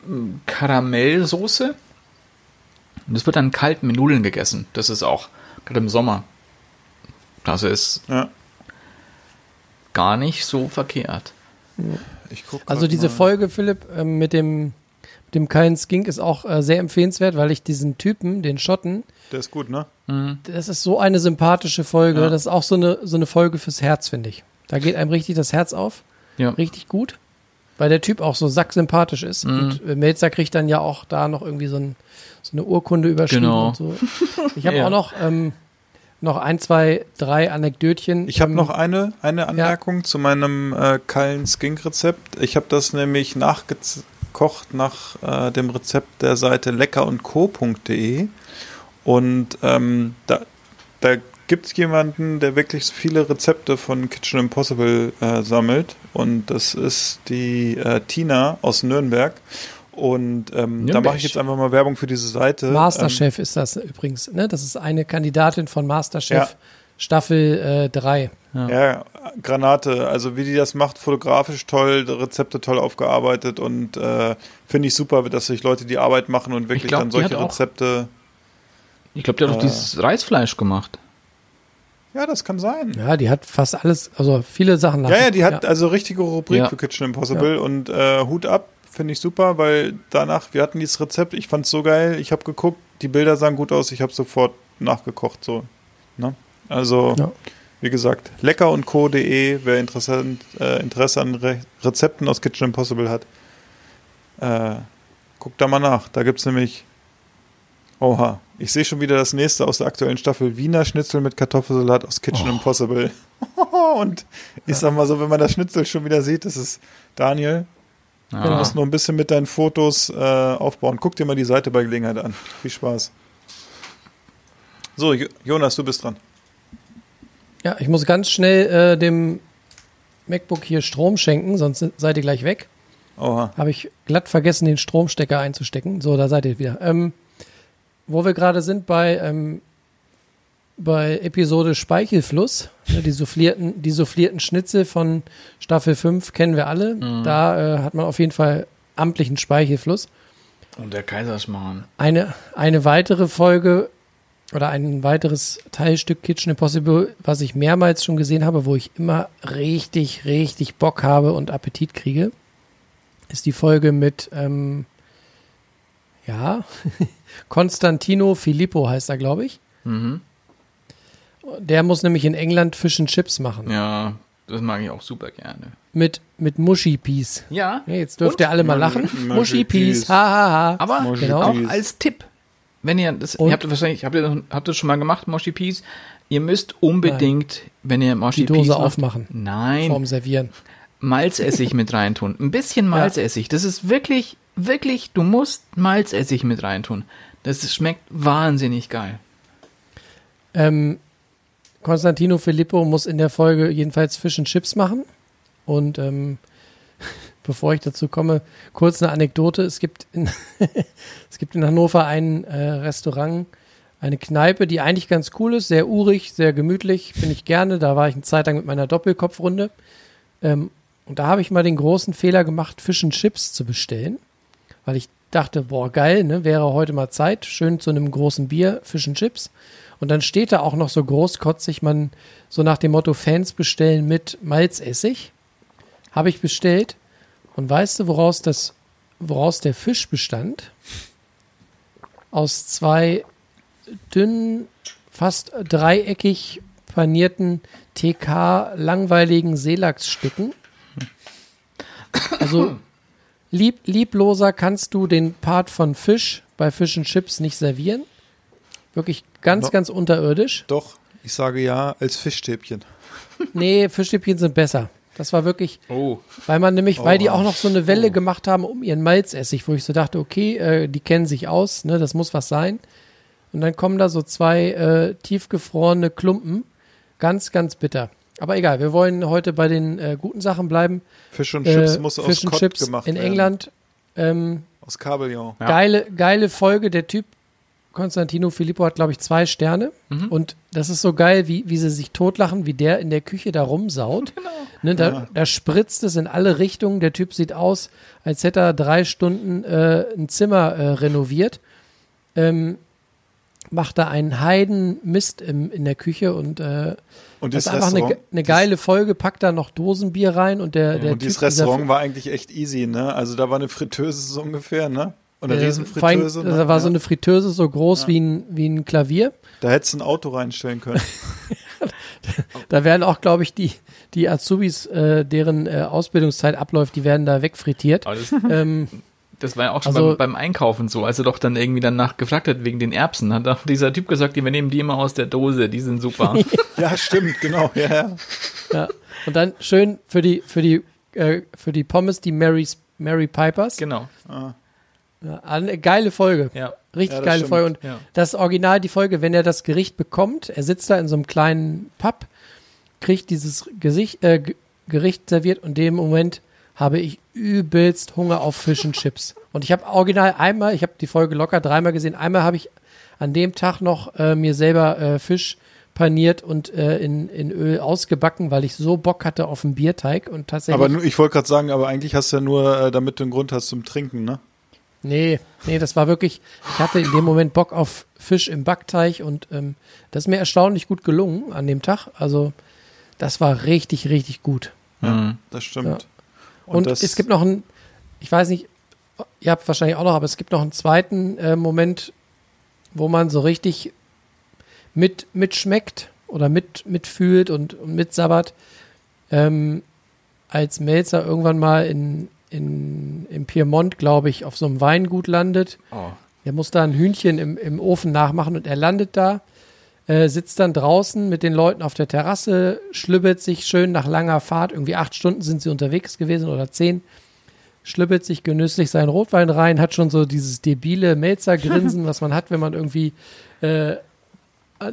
mm, Karamellsoße. Und das wird dann kalt mit Nudeln gegessen. Das ist auch gerade im Sommer. Das ist Ja, gar nicht so verkehrt. ich guck Also diese mal. Folge, Philipp, ähm, mit dem, mit dem Keilen Skink ist auch äh, sehr empfehlenswert, weil ich diesen Typen, den Schotten, Der ist gut, ne? das ist so eine sympathische Folge. Ja. Das ist auch so eine, so eine Folge fürs Herz, finde ich. Da geht einem richtig das Herz auf. Ja. Richtig gut. Weil der Typ auch so sacksympathisch ist. Mhm. Und äh, Melzer kriegt dann ja auch da noch irgendwie so, ein, so eine Urkunde überschrieben Genau. und so. Ich habe Ja. auch noch, ähm, noch ein, zwei, drei Anekdötchen. Ich habe noch eine, eine Anmerkung zu meinem äh, Kallen Skink Rezept. Ich habe das nämlich nachgekocht nach äh, dem Rezept der Seite leckerundco.de und ähm, da, da gibt es jemanden, der wirklich viele Rezepte von Kitchen Impossible äh, sammelt und das ist die äh, Tina aus Nürnberg und ähm, da mache ich jetzt einfach mal Werbung für diese Seite. Ähm, Masterchef ist das übrigens. Ne? Das ist eine Kandidatin von Masterchef Ja. Staffel 3. Ja, Granate. Also wie die das macht, fotografisch toll, Rezepte toll aufgearbeitet und äh, finde ich super, dass sich Leute die Arbeit machen und wirklich glaub, dann die solche hat auch- Rezepte. Ich glaube, der hat Äh. doch dieses Reisfleisch gemacht. Ja, das kann sein. Ja, die hat fast alles, also viele Sachen Ja, ja, die hat Ja. also richtige Rubrik Ja. für Kitchen Impossible und äh, Hut ab, finde ich super, weil danach, wir hatten dieses Rezept, ich fand's so geil, ich habe geguckt, die Bilder sahen gut aus, ich habe sofort nachgekocht, so. Ne? Also, Ja. wie gesagt, lecker und co.de, wer interessant, äh, Interesse an Re Rezepten aus Kitchen Impossible hat, äh, guckt da mal nach. Da gibt's nämlich, oha, ich sehe schon wieder das nächste aus der aktuellen Staffel, Wiener Schnitzel mit Kartoffelsalat aus Kitchen Impossible. und ich sag mal so, wenn man das Schnitzel schon wieder sieht, das ist Daniel, du Ja. musst nur ein bisschen mit deinen Fotos äh, aufbauen. Guck dir mal die Seite bei Gelegenheit an. Viel Spaß. So, Jo- Jonas, du bist dran. Ja, ich muss ganz schnell äh, dem MacBook hier Strom schenken, sonst seid ihr gleich weg. Oha. Habe ich glatt vergessen, den Stromstecker einzustecken. So, da seid ihr wieder. Ähm, wo wir gerade sind bei, ähm, bei Episode Speichelfluss, ne, die, soufflierten, die soufflierten Schnitzel von Staffel 5 kennen wir alle. Da äh, hat man auf jeden Fall amtlichen Speichelfluss. Und der Kaiserschmarrn. Eine, eine weitere Folge oder ein weiteres Teilstück Kitchen Impossible, was ich mehrmals schon gesehen habe, wo ich immer richtig, richtig Bock habe und Appetit kriege, ist die Folge mit, ähm, ja, Constantino Filippo heißt er, glaube ich. Mhm. Der muss nämlich in England Fish and Chips machen. Ja, das mag ich auch super gerne. Mit, mit Mushy Peas. Ja, Ja, jetzt dürft Und? ihr alle mal lachen. Mushy Mushy Peas. Peas, ha, ha, ha. aber Genau. auch als Tipp. Wenn ihr das, Und? ihr habt wahrscheinlich, habt ihr, habt ihr das schon mal gemacht, Moshi Peas? Ihr müsst unbedingt, wenn ihr Moshi Die Dose Peas macht, aufmachen. Nein, Vorm Servieren. Malzessig mit reintun. Ein bisschen Malzessig. Das ist wirklich, wirklich, du musst Malzessig mit reintun. Das schmeckt wahnsinnig geil. Ähm, Constantino Filippo muss in der Folge jedenfalls Fish and Chips machen. Und ähm, bevor ich dazu komme, kurz eine Anekdote. Es gibt in, es gibt in Hannover ein äh, Restaurant, eine Kneipe, die eigentlich ganz cool ist, sehr urig, sehr gemütlich, bin ich gerne. Da war ich eine Zeit lang mit meiner Doppelkopfrunde. Ähm, und da habe ich mal den großen Fehler gemacht, Fish and Chips zu bestellen, weil ich dachte, boah, geil, ne, wäre heute mal Zeit, schön zu einem großen Bier, Fish and Chips. Und dann steht da auch noch so großkotzig, man so nach dem Motto Fans bestellen mit Malzessig. Habe ich bestellt. Und weißt du, woraus das, woraus der Fisch bestand? Aus zwei dünnen, fast dreieckig panierten TK langweiligen Seelachsstücken. Also lieb, liebloser kannst du den Part von Fisch bei Fish and Chips nicht servieren. Wirklich ganz, No. ganz unterirdisch. Doch, ich sage ja, als Fischstäbchen. Nee, Fischstäbchen sind besser. Das war wirklich, Oh. weil man nämlich, weil die Oh, auch noch so eine Welle gemacht haben um ihren Malzessig, wo ich so dachte, okay, äh, die kennen sich aus, ne, das muss was sein. Und dann kommen da so zwei äh, tiefgefrorene Klumpen, ganz, ganz bitter. Aber egal, wir wollen heute bei den äh, guten Sachen bleiben. Fisch und Chips äh, muss aus Fish and Kott Chips gemacht in werden. England. Ähm, Aus Kabeljau. Ja. Geile, geile Folge. Der Typ, Konstantino Filippo, hat, glaube ich, zwei Sterne. Und das ist so geil, wie, wie sie sich totlachen, wie der in der Küche da rumsaut. Ne, da, da spritzt es in alle Richtungen. Der Typ sieht aus, als hätte er drei Stunden äh, ein Zimmer äh, renoviert. Ähm, macht da einen Heiden Mist im, in der Küche und äh, Und das ist einfach eine, eine geile Folge, packt da noch Dosenbier rein und der, der und dieses Typ, dieser- Restaurant war eigentlich echt easy, ne? Also da war eine Fritteuse so ungefähr, ne? Und eine äh, Riesenfritteuse. Da war so Ja. eine Fritteuse so groß wie, ein, wie ein Klavier. Da hättest du ein Auto reinstellen können. Da werden auch, glaube ich, die, die Azubis, äh, deren äh, Ausbildungszeit abläuft, die werden da wegfrittiert. Das, ähm, das war ja auch schon Also- beim, beim Einkaufen so, als er doch dann irgendwie danach gefragt hat wegen den Erbsen, hat auch dieser Typ gesagt, wir nehmen die immer aus der Dose, die sind super. ja, stimmt, genau. Ja, ja. ja. Und dann schön für die, für die, äh, für die Pommes die Mary's, Mary Pipers. genau. Ja, eine geile Folge. Ja. Richtig Ja, geile stimmt. Folge. Und Ja. das Original, die Folge, wenn er das Gericht bekommt, er sitzt da in so einem kleinen Pub, kriegt dieses Gesicht, äh, Gericht serviert und in dem Moment habe ich übelst Hunger auf Fish and Chips. Und ich habe original einmal, ich habe die Folge locker dreimal gesehen, einmal habe ich an dem Tag noch äh, mir selber äh, Fisch paniert und äh, in, in Öl ausgebacken, weil ich so Bock hatte auf einen Bierteig und tatsächlich. Aber ich wollte gerade sagen, aber eigentlich hast du ja nur, äh, damit du einen Grund hast zum Trinken, ne? Nee, nee, das war wirklich, ich hatte in dem Moment Bock auf Fisch im Backteich und ähm, das ist mir erstaunlich gut gelungen an dem Tag. Also das war richtig, richtig gut. Mhm. Das stimmt. Ja. Und, das- es gibt noch einen, ich weiß nicht, ihr habt wahrscheinlich auch noch, aber es gibt noch einen zweiten äh, Moment, wo man so richtig mit mitschmeckt oder mit mitfühlt und, und mitsabbert, ähm, als Melzer irgendwann mal in, in, im Piemont, glaube ich, auf so einem Weingut landet. Oh. Der muss da ein Hühnchen im, im Ofen nachmachen und er landet da, äh, sitzt dann draußen mit den Leuten auf der Terrasse, schlübbelt sich schön nach langer Fahrt, irgendwie acht Stunden sind sie unterwegs gewesen oder zehn, schlüppelt sich genüsslich seinen Rotwein rein, hat schon so dieses debile Melzergrinsen, was man hat, wenn man irgendwie äh,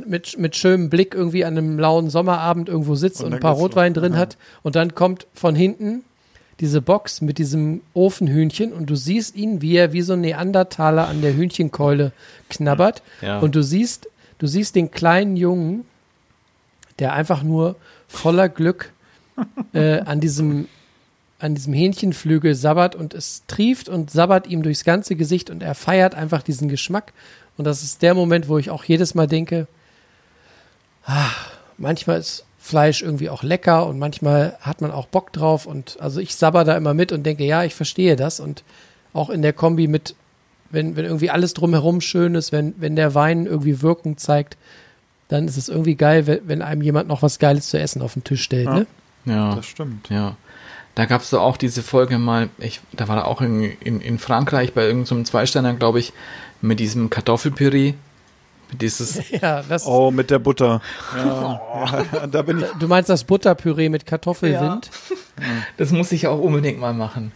mit, mit schönem Blick irgendwie an einem lauen Sommerabend irgendwo sitzt Und und, ein paar. Rotwein drin Aha. hat und dann kommt von hinten diese Box mit diesem Ofenhühnchen und du siehst ihn, wie er wie so ein Neandertaler an der Hühnchenkeule knabbert Ja. und du siehst, du siehst den kleinen Jungen, der einfach nur voller Glück äh, an diesem an diesem Hähnchenflügel sabbert und es trieft und sabbert ihm durchs ganze Gesicht und er feiert einfach diesen Geschmack. Und das ist der Moment, wo ich auch jedes Mal denke, ah, manchmal ist Fleisch irgendwie auch lecker und manchmal hat man auch Bock drauf. Und also ich sabber da immer mit und denke, ja, ich verstehe das. Und auch in der Kombi mit, wenn, wenn irgendwie alles drumherum schön ist, wenn, wenn der Wein irgendwie Wirkung zeigt, dann ist es irgendwie geil, wenn, wenn einem jemand noch was Geiles zu essen auf den Tisch stellt. Ja. Ne? Ja. Das stimmt. Ja. Da gab es doch auch diese Folge mal, ich, da war er auch in, in, in Frankreich bei irgendeinem Zweisteiner, glaube ich, mit diesem Kartoffelpüree. Dieses, Ja, das, Oh, mit der Butter. Ja, ja, da bin ich. Du meinst das Butterpüree mit Kartoffelwind? das muss ich auch unbedingt mal machen.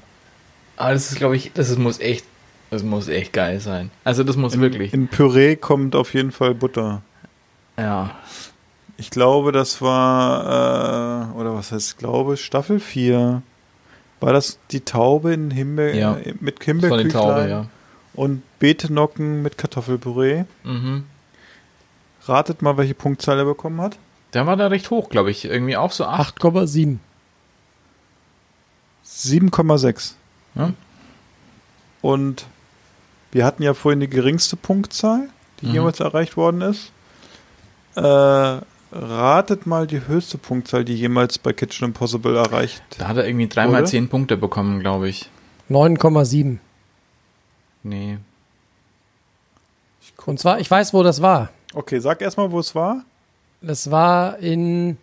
Aber das ist, glaube ich, das muss echt, das muss echt geil sein. Also das muss wirklich. In Püree kommt auf jeden Fall Butter. ja. Ich glaube, das war, äh, oder was heißt, ich glaube, Staffel 4. War das die Taube in Himbeer, Ja. mit Himbeerküchlein Taube, ja. und Beetenocken mit Kartoffelpüree? Mhm. Ratet mal, welche Punktzahl er bekommen hat. Der war da recht hoch, glaube ich. Irgendwie auch so acht. 8,7. 7,6. Ja. Und wir hatten ja vorhin die geringste Punktzahl, die Mhm. jemals erreicht worden ist. Äh, ratet mal die höchste Punktzahl, die jemals bei Kitchen Impossible erreicht. Da hat er irgendwie dreimal zehn Punkte bekommen, glaube ich. 9,7. Nee. Und zwar, ich weiß, wo das war. Okay, sag erstmal, wo es war. Das war in,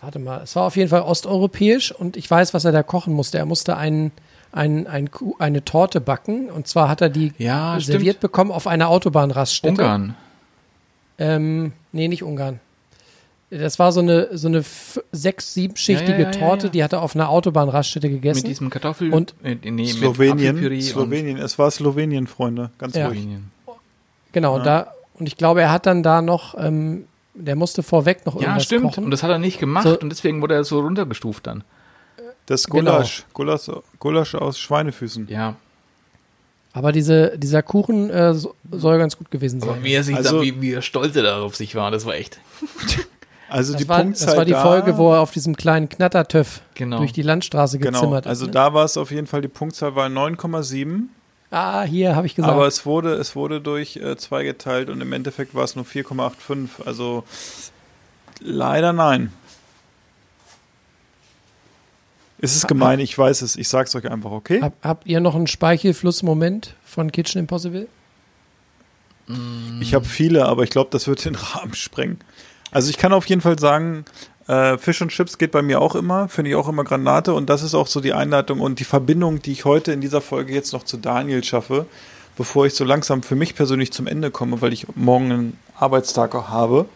warte mal, es war auf jeden Fall osteuropäisch und ich weiß, was er da kochen musste. Er musste einen, ein, ein, eine Torte backen und zwar hat er die Ja, serviert bekommen auf einer Autobahnraststätte. Ungarn. Ähm, nee, nicht Ungarn. Das war so eine, so eine sechs-, siebenschichtige Ja, ja, Torte, ja. die hat er auf einer Autobahnraststätte gegessen. Mit diesem Kartoffel Und- äh, nee, mit Slowenien, Apfelpüree und Slowenien, es war Slowenien, Freunde, ganz Ja. ruhig. Slowenien. Genau, und da, und ich glaube, er hat dann da noch, ähm, der musste vorweg noch Ja, irgendwas stimmt. kochen. Und das hat er nicht gemacht So- und deswegen wurde er so runtergestuft dann. Das Genau. Gulasch, Gulasch, Gulasch aus Schweinefüßen. Ja. Aber diese, dieser Kuchen äh, so, soll ganz gut gewesen Aber sein. wie er sich Also- dann, wie, wie er stolz er darauf sich war, das war echt. Also die Das war, Punktzahl das war die da, Folge, wo er auf diesem kleinen Knattertöff Genau. durch die Landstraße Genau, gezimmert also ist. Ne? da war es auf jeden Fall, die Punktzahl war 9,7, Ah, hier habe ich gesagt. aber es wurde, es wurde durch äh, zwei geteilt und im Endeffekt war es nur 4,85, also leider nein. Es ist gemein, ich weiß es, ich sag's euch einfach, okay? Hab, habt ihr noch einen Speichelflussmoment von Kitchen Impossible? Ich habe viele, aber ich glaube, das wird den Rahmen sprengen. Also ich kann auf jeden Fall sagen, äh, Fisch und Chips geht bei mir auch immer, finde ich auch immer Granate und das ist auch so die Einleitung und die Verbindung, die ich heute in dieser Folge jetzt noch zu Daniel schaffe, bevor ich so langsam für mich persönlich zum Ende komme, weil ich morgen einen Arbeitstag auch habe,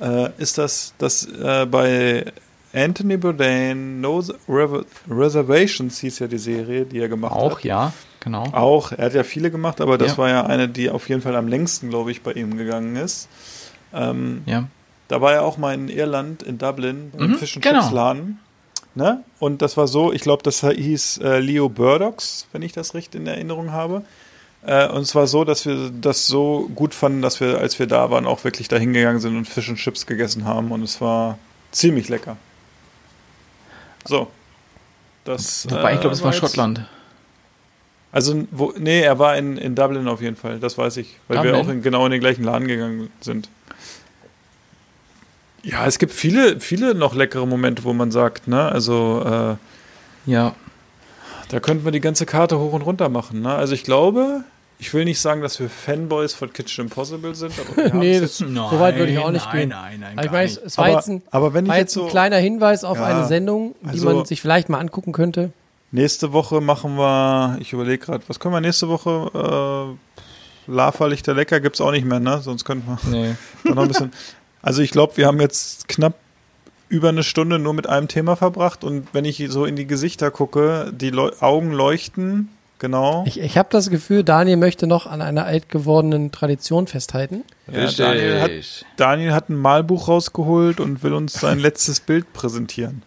äh, ist das, dass äh, bei Anthony Bourdain No Reservations hieß ja die Serie, die er gemacht hat. Auch, ja, genau. Auch, er hat ja viele gemacht, aber das Ja. war ja eine, die auf jeden Fall am längsten, glaube ich, bei ihm gegangen ist. Ähm, Ja. Da war er auch mal in Irland, in Dublin, beim Mhm, Fish and genau. Chips Laden. Ne? Und das war so, ich glaube, das hieß äh, Leo Burdocks, wenn ich das richtig in Erinnerung habe. Äh, und es war so, dass wir das so gut fanden, dass wir, als wir da waren, auch wirklich da hingegangen sind und Fish and Chips gegessen haben. Und es war ziemlich lecker. So. Das, Wobei, ich glaube, es war Schottland. also, wo, nee, er war in, in Dublin auf jeden Fall, das weiß ich, weil wir Dublin? auch in, genau in den gleichen Laden gegangen sind. Ja, es gibt viele, viele noch leckere Momente, wo man sagt, ne, also äh, Ja. da könnten wir die ganze Karte hoch und runter machen, ne? Also ich glaube, ich will nicht sagen, dass wir Fanboys von Kitchen Impossible sind, aber wir nee, das, jetzt- so weit würde ich auch nicht nein, gehen. Nein, nein, Aber ich weiß, es war aber, jetzt ein, aber wenn ich war jetzt jetzt ein so kleiner Hinweis auf Ja, eine Sendung, die also- man sich vielleicht mal angucken könnte. nächste Woche machen wir, ich überlege gerade, was können wir nächste Woche äh, Lava Lichter lecker gibt's auch nicht mehr, ne? Sonst könnten wir Nee. Noch ein bisschen. Also ich glaube, wir haben jetzt knapp über eine Stunde nur mit einem Thema verbracht und wenn ich so in die Gesichter gucke, die Leu Augen leuchten, genau. Ich, ich habe das Gefühl, Daniel möchte noch an einer alt gewordenen Tradition festhalten. Ja, Daniel, hat, Daniel hat ein Malbuch rausgeholt und will uns sein letztes Bild präsentieren.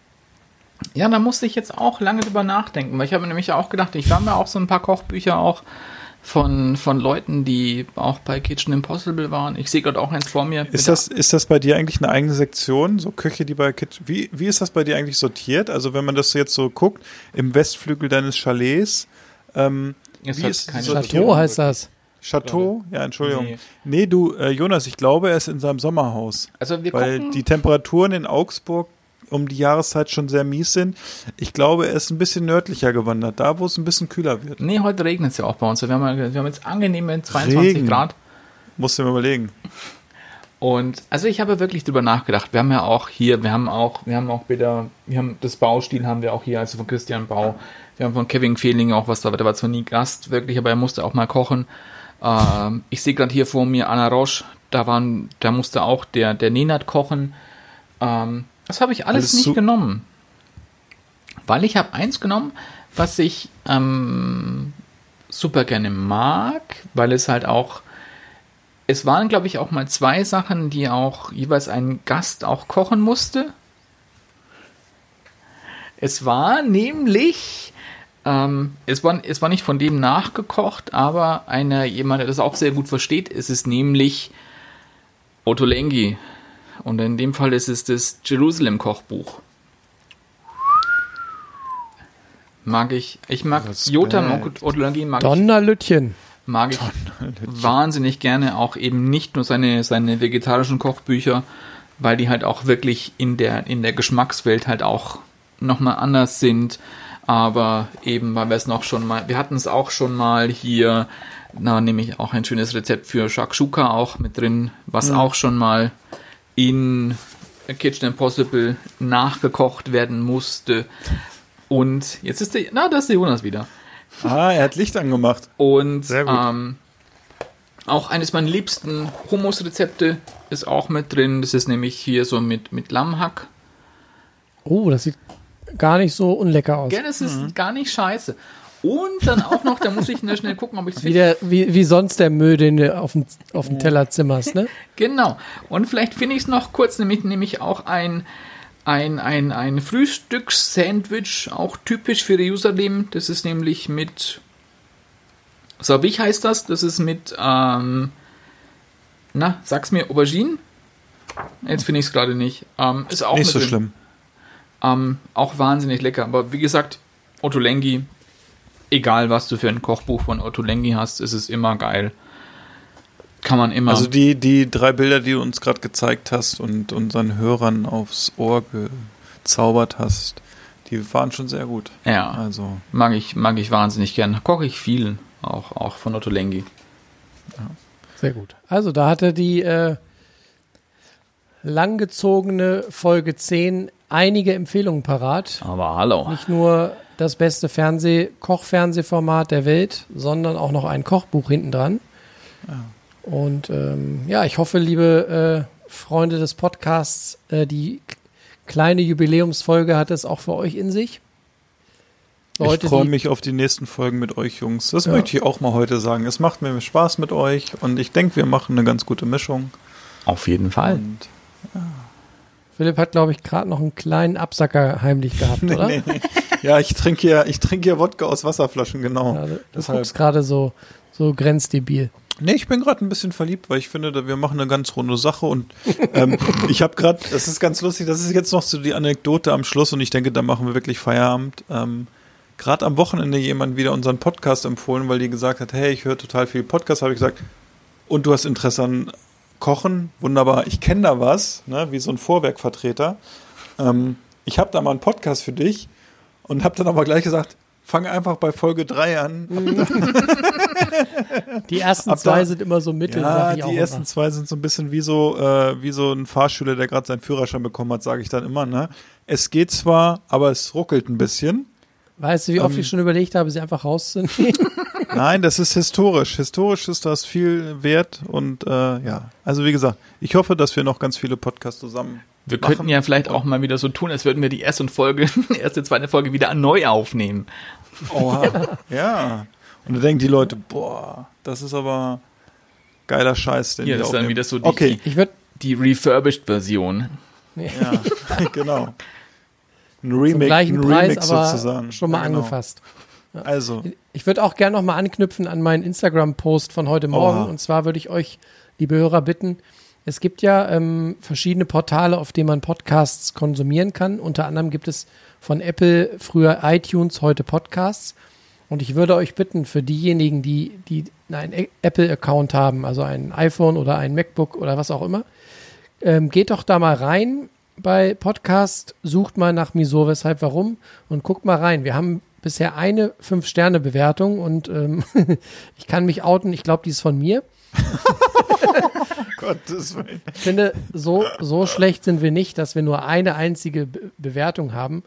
Ja, da musste ich jetzt auch lange drüber nachdenken, weil ich habe mir nämlich auch gedacht, ich habe mir auch so ein paar Kochbücher auch von, von Leuten, die auch bei Kitchen Impossible waren. Ich sehe gerade auch eins vor mir. Ist das, ist das bei dir eigentlich eine eigene Sektion? So Köche, die bei Kitchen. Wie, wie ist das bei dir eigentlich sortiert? Also wenn man das jetzt so guckt, im Westflügel deines Chalets, ähm, Es wie hat ist keine? Chateau heißt das. Chateau? Ja, Entschuldigung. Nee. Nee, du, äh, Jonas, ich glaube, er ist in seinem Sommerhaus. Also wir weil gucken. die Temperaturen in Augsburg um die Jahreszeit schon sehr mies sind. Ich glaube, er ist ein bisschen nördlicher gewandert, da wo es ein bisschen kühler wird. nee, heute regnet es ja auch bei uns. Wir haben, wir haben jetzt angenehme 22 Regen. Grad. Musst du mir überlegen. Und also ich habe wirklich drüber nachgedacht. Wir haben ja auch hier, wir haben auch, wir haben auch wieder, wir haben das Baustil haben wir auch hier, also von Christian Bau. Wir haben von Kevin Fehling auch was da, der war zwar nie Gast, wirklich, aber er musste auch mal kochen. Ähm, ich sehe gerade hier vor mir Anna Roche, da waren, da musste auch der, der Nenad kochen. Ähm, das habe ich alles, Alles nicht su- genommen. Weil ich habe eins genommen, was ich ähm, super gerne mag, weil es halt auch es waren, glaube ich, auch mal zwei Sachen, die auch jeweils ein Gast auch kochen musste. Es war nämlich, ähm, es, war, es war nicht von dem nachgekocht, aber einer, jemand, der das auch sehr gut versteht, es ist nämlich Ottolenghi. Und in dem Fall ist es das Jerusalem-Kochbuch. Mag ich. Ich mag Ottolenghi mag ich Donnerlütchen. mag ich wahnsinnig gerne auch eben nicht nur seine, seine vegetarischen Kochbücher, weil die halt auch wirklich in der, in der Geschmackswelt halt auch nochmal anders sind. Aber eben, weil wir es noch schon mal, wir hatten es auch schon mal hier, na, nämlich auch ein schönes Rezept für Shakshuka auch mit drin, was auch schon mal in Kitchen Impossible nachgekocht werden musste. Und jetzt ist der, na, da ist der Jonas wieder. Ah, er hat Licht angemacht. Und Sehr gut. ähm, Auch eines meiner liebsten Hummus-Rezepte ist auch mit drin. Das ist nämlich hier so mit, mit Lammhack. Oh, das sieht gar nicht so unlecker aus. Gell, das ist gar nicht scheiße. Und dann auch noch, da muss ich nur schnell gucken, ob ich es Wie, der, wie, wie sonst der Müll, den du auf den, auf den Teller zimmerst, ne? Genau. Und vielleicht finde ich es noch kurz, nämlich, nämlich auch ein, ein, ein, ein Frühstückssandwich, auch typisch für Jerusalem. Das ist nämlich mit. So, wie heißt das? Das ist mit. Ähm, na, sag's mir, Aubergine? Jetzt finde ich es gerade nicht. Ähm, ist auch Nicht mit so drin. schlimm. Ähm, auch wahnsinnig lecker. Aber wie gesagt, Otto Lengi, egal was du für ein Kochbuch von Otto Lengi hast, ist es immer geil. Kann man immer. Also die, die drei Bilder, die du uns gerade gezeigt hast und unseren Hörern aufs Ohr gezaubert hast, die waren schon sehr gut. ja, Also, mag ich, mag ich wahnsinnig gern. Koche ich viel, auch, auch von Otto Lengi. Sehr gut. Also da hatte die äh, langgezogene Folge 10 einige Empfehlungen parat. Aber hallo. Nicht nur das beste Fernseh Kochfernsehformat der Welt, sondern auch noch ein Kochbuch hinten dran. Und ähm, ja, ich hoffe, liebe äh, Freunde des Podcasts, äh, die kleine Jubiläumsfolge hat es auch für euch in sich. ich freue mich auf die nächsten Folgen mit euch Jungs. Das Ja. möchte ich auch mal heute sagen. Es macht mir Spaß mit euch und ich denke, wir machen eine ganz gute Mischung. Auf jeden Fall. Und Philipp hat, glaube ich, gerade noch einen kleinen Absacker heimlich gehabt, oder? nee, nee. Ja, ich trinke ja, ich trinke ja Wodka aus Wasserflaschen, genau. Du Deshalb. guckst gerade so, so grenzdebil. Nee, ich bin gerade ein bisschen verliebt, weil ich finde, wir machen eine ganz runde Sache und ähm, ich habe gerade, das ist ganz lustig, das ist jetzt noch so die Anekdote am Schluss und ich denke, da machen wir wirklich Feierabend. Ähm, gerade am Wochenende jemand wieder unseren Podcast empfohlen, weil die gesagt hat, hey, ich höre total viel Podcast, habe ich gesagt, und du hast Interesse an Kochen, wunderbar, ich kenne da was, ne, wie so ein Vorwerkvertreter. Ähm, ich habe da mal einen Podcast für dich und habe dann aber gleich gesagt, fang einfach bei Folge 3 an. Die ersten Ab zwei da- sind immer so mittel, Ja, sag die ersten immer. zwei sind so ein bisschen wie so, äh, wie so ein Fahrschüler, der gerade seinen Führerschein bekommen hat, sage ich dann immer. Ne? Es geht zwar, aber es ruckelt ein bisschen. Weißt du, wie oft Ähm, ich schon überlegt habe, sie einfach rauszunehmen? Nein, das ist historisch. Historisch ist das viel wert und äh, ja, also wie gesagt, ich hoffe, dass wir noch ganz viele Podcasts zusammen. Wir machen. könnten ja vielleicht auch mal wieder so tun, als würden wir die erste Folge, erste, zweite Folge wieder neu aufnehmen. Oha. ja. Und da denken die Leute, boah, das ist aber geiler Scheiß, den Hier die ist dann wieder so die, Okay, Ich würde die Refurbished-Version. ja, genau. Ein zum Remake, gleichen ein Preis, Remix aber sozusagen. schon mal Ja, genau. angefasst. Also, Ich würde auch gerne noch mal anknüpfen an meinen Instagram-Post von heute Morgen. Oha. Und zwar würde ich euch, liebe Hörer, bitten, es gibt ja ähm, verschiedene Portale, auf denen man Podcasts konsumieren kann. Unter anderem gibt es von Apple früher iTunes, heute Podcasts. Und ich würde euch bitten, für diejenigen, die, die einen Apple-Account haben, also ein iPhone oder ein MacBook oder was auch immer, ähm, geht doch da mal rein bei Podcast, sucht mal nach Miso, weshalb, warum und guckt mal rein. Wir haben bisher eine 5-Sterne-Bewertung und ähm, ich kann mich outen, ich glaube, die ist von mir. Gottes Willen. Ich finde, so, so schlecht sind wir nicht, dass wir nur eine einzige Be Bewertung haben.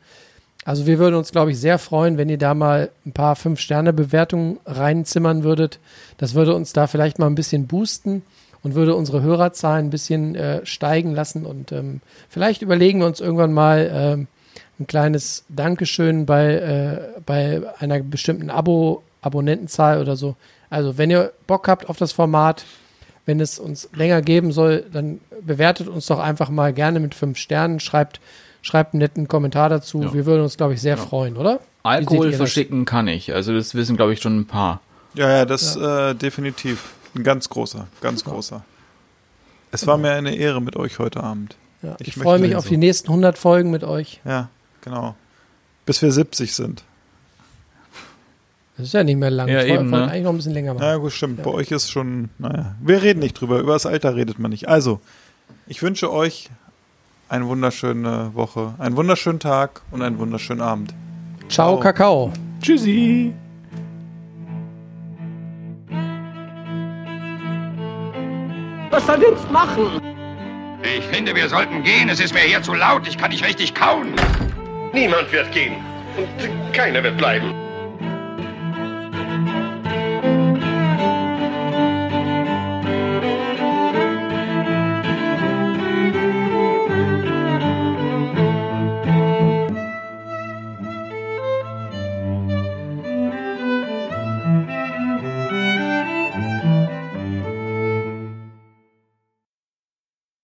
Also wir würden uns, glaube ich, sehr freuen, wenn ihr da mal ein paar Fünf-Sterne-Bewertungen reinzimmern würdet. Das würde uns da vielleicht mal ein bisschen boosten und würde unsere Hörerzahlen ein bisschen äh, steigen lassen. Und ähm, vielleicht überlegen wir uns irgendwann mal ähm, ein kleines Dankeschön bei, äh, bei einer bestimmten Abo, Abonnentenzahl oder so. Also wenn ihr Bock habt auf das Format, wenn es uns länger geben soll, dann bewertet uns doch einfach mal gerne mit fünf Sternen, schreibt, schreibt einen netten Kommentar dazu. Ja. Wir würden uns, glaube ich, sehr freuen, oder? Wie seht Alkohol verschicken kann ich. Also das wissen, glaube ich, schon ein paar. Ja, ja, das Äh, definitiv. Ein ganz großer, ganz großer. Es war mir eine Ehre mit euch heute Abend. Ja, ich Ich freue mich auf die nächsten 100 Folgen mit euch. Ja, genau. Bis wir 70 sind. Das ist ja nicht mehr lang. Ja, ich eben, ne? eigentlich noch ein bisschen länger machen. Na ja, gut, stimmt. Bei euch ist schon, naja, wir reden nicht drüber. Über das Alter redet man nicht. Also, ich wünsche euch eine wunderschöne Woche, einen wunderschönen Tag und einen wunderschönen Abend. Ciao, Ciao. Kakao. Tschüssi. Was soll jetzt machen? Ich finde, wir sollten gehen. Es ist mir hier zu laut. Ich kann nicht richtig kauen. Niemand wird gehen. Und keiner wird bleiben.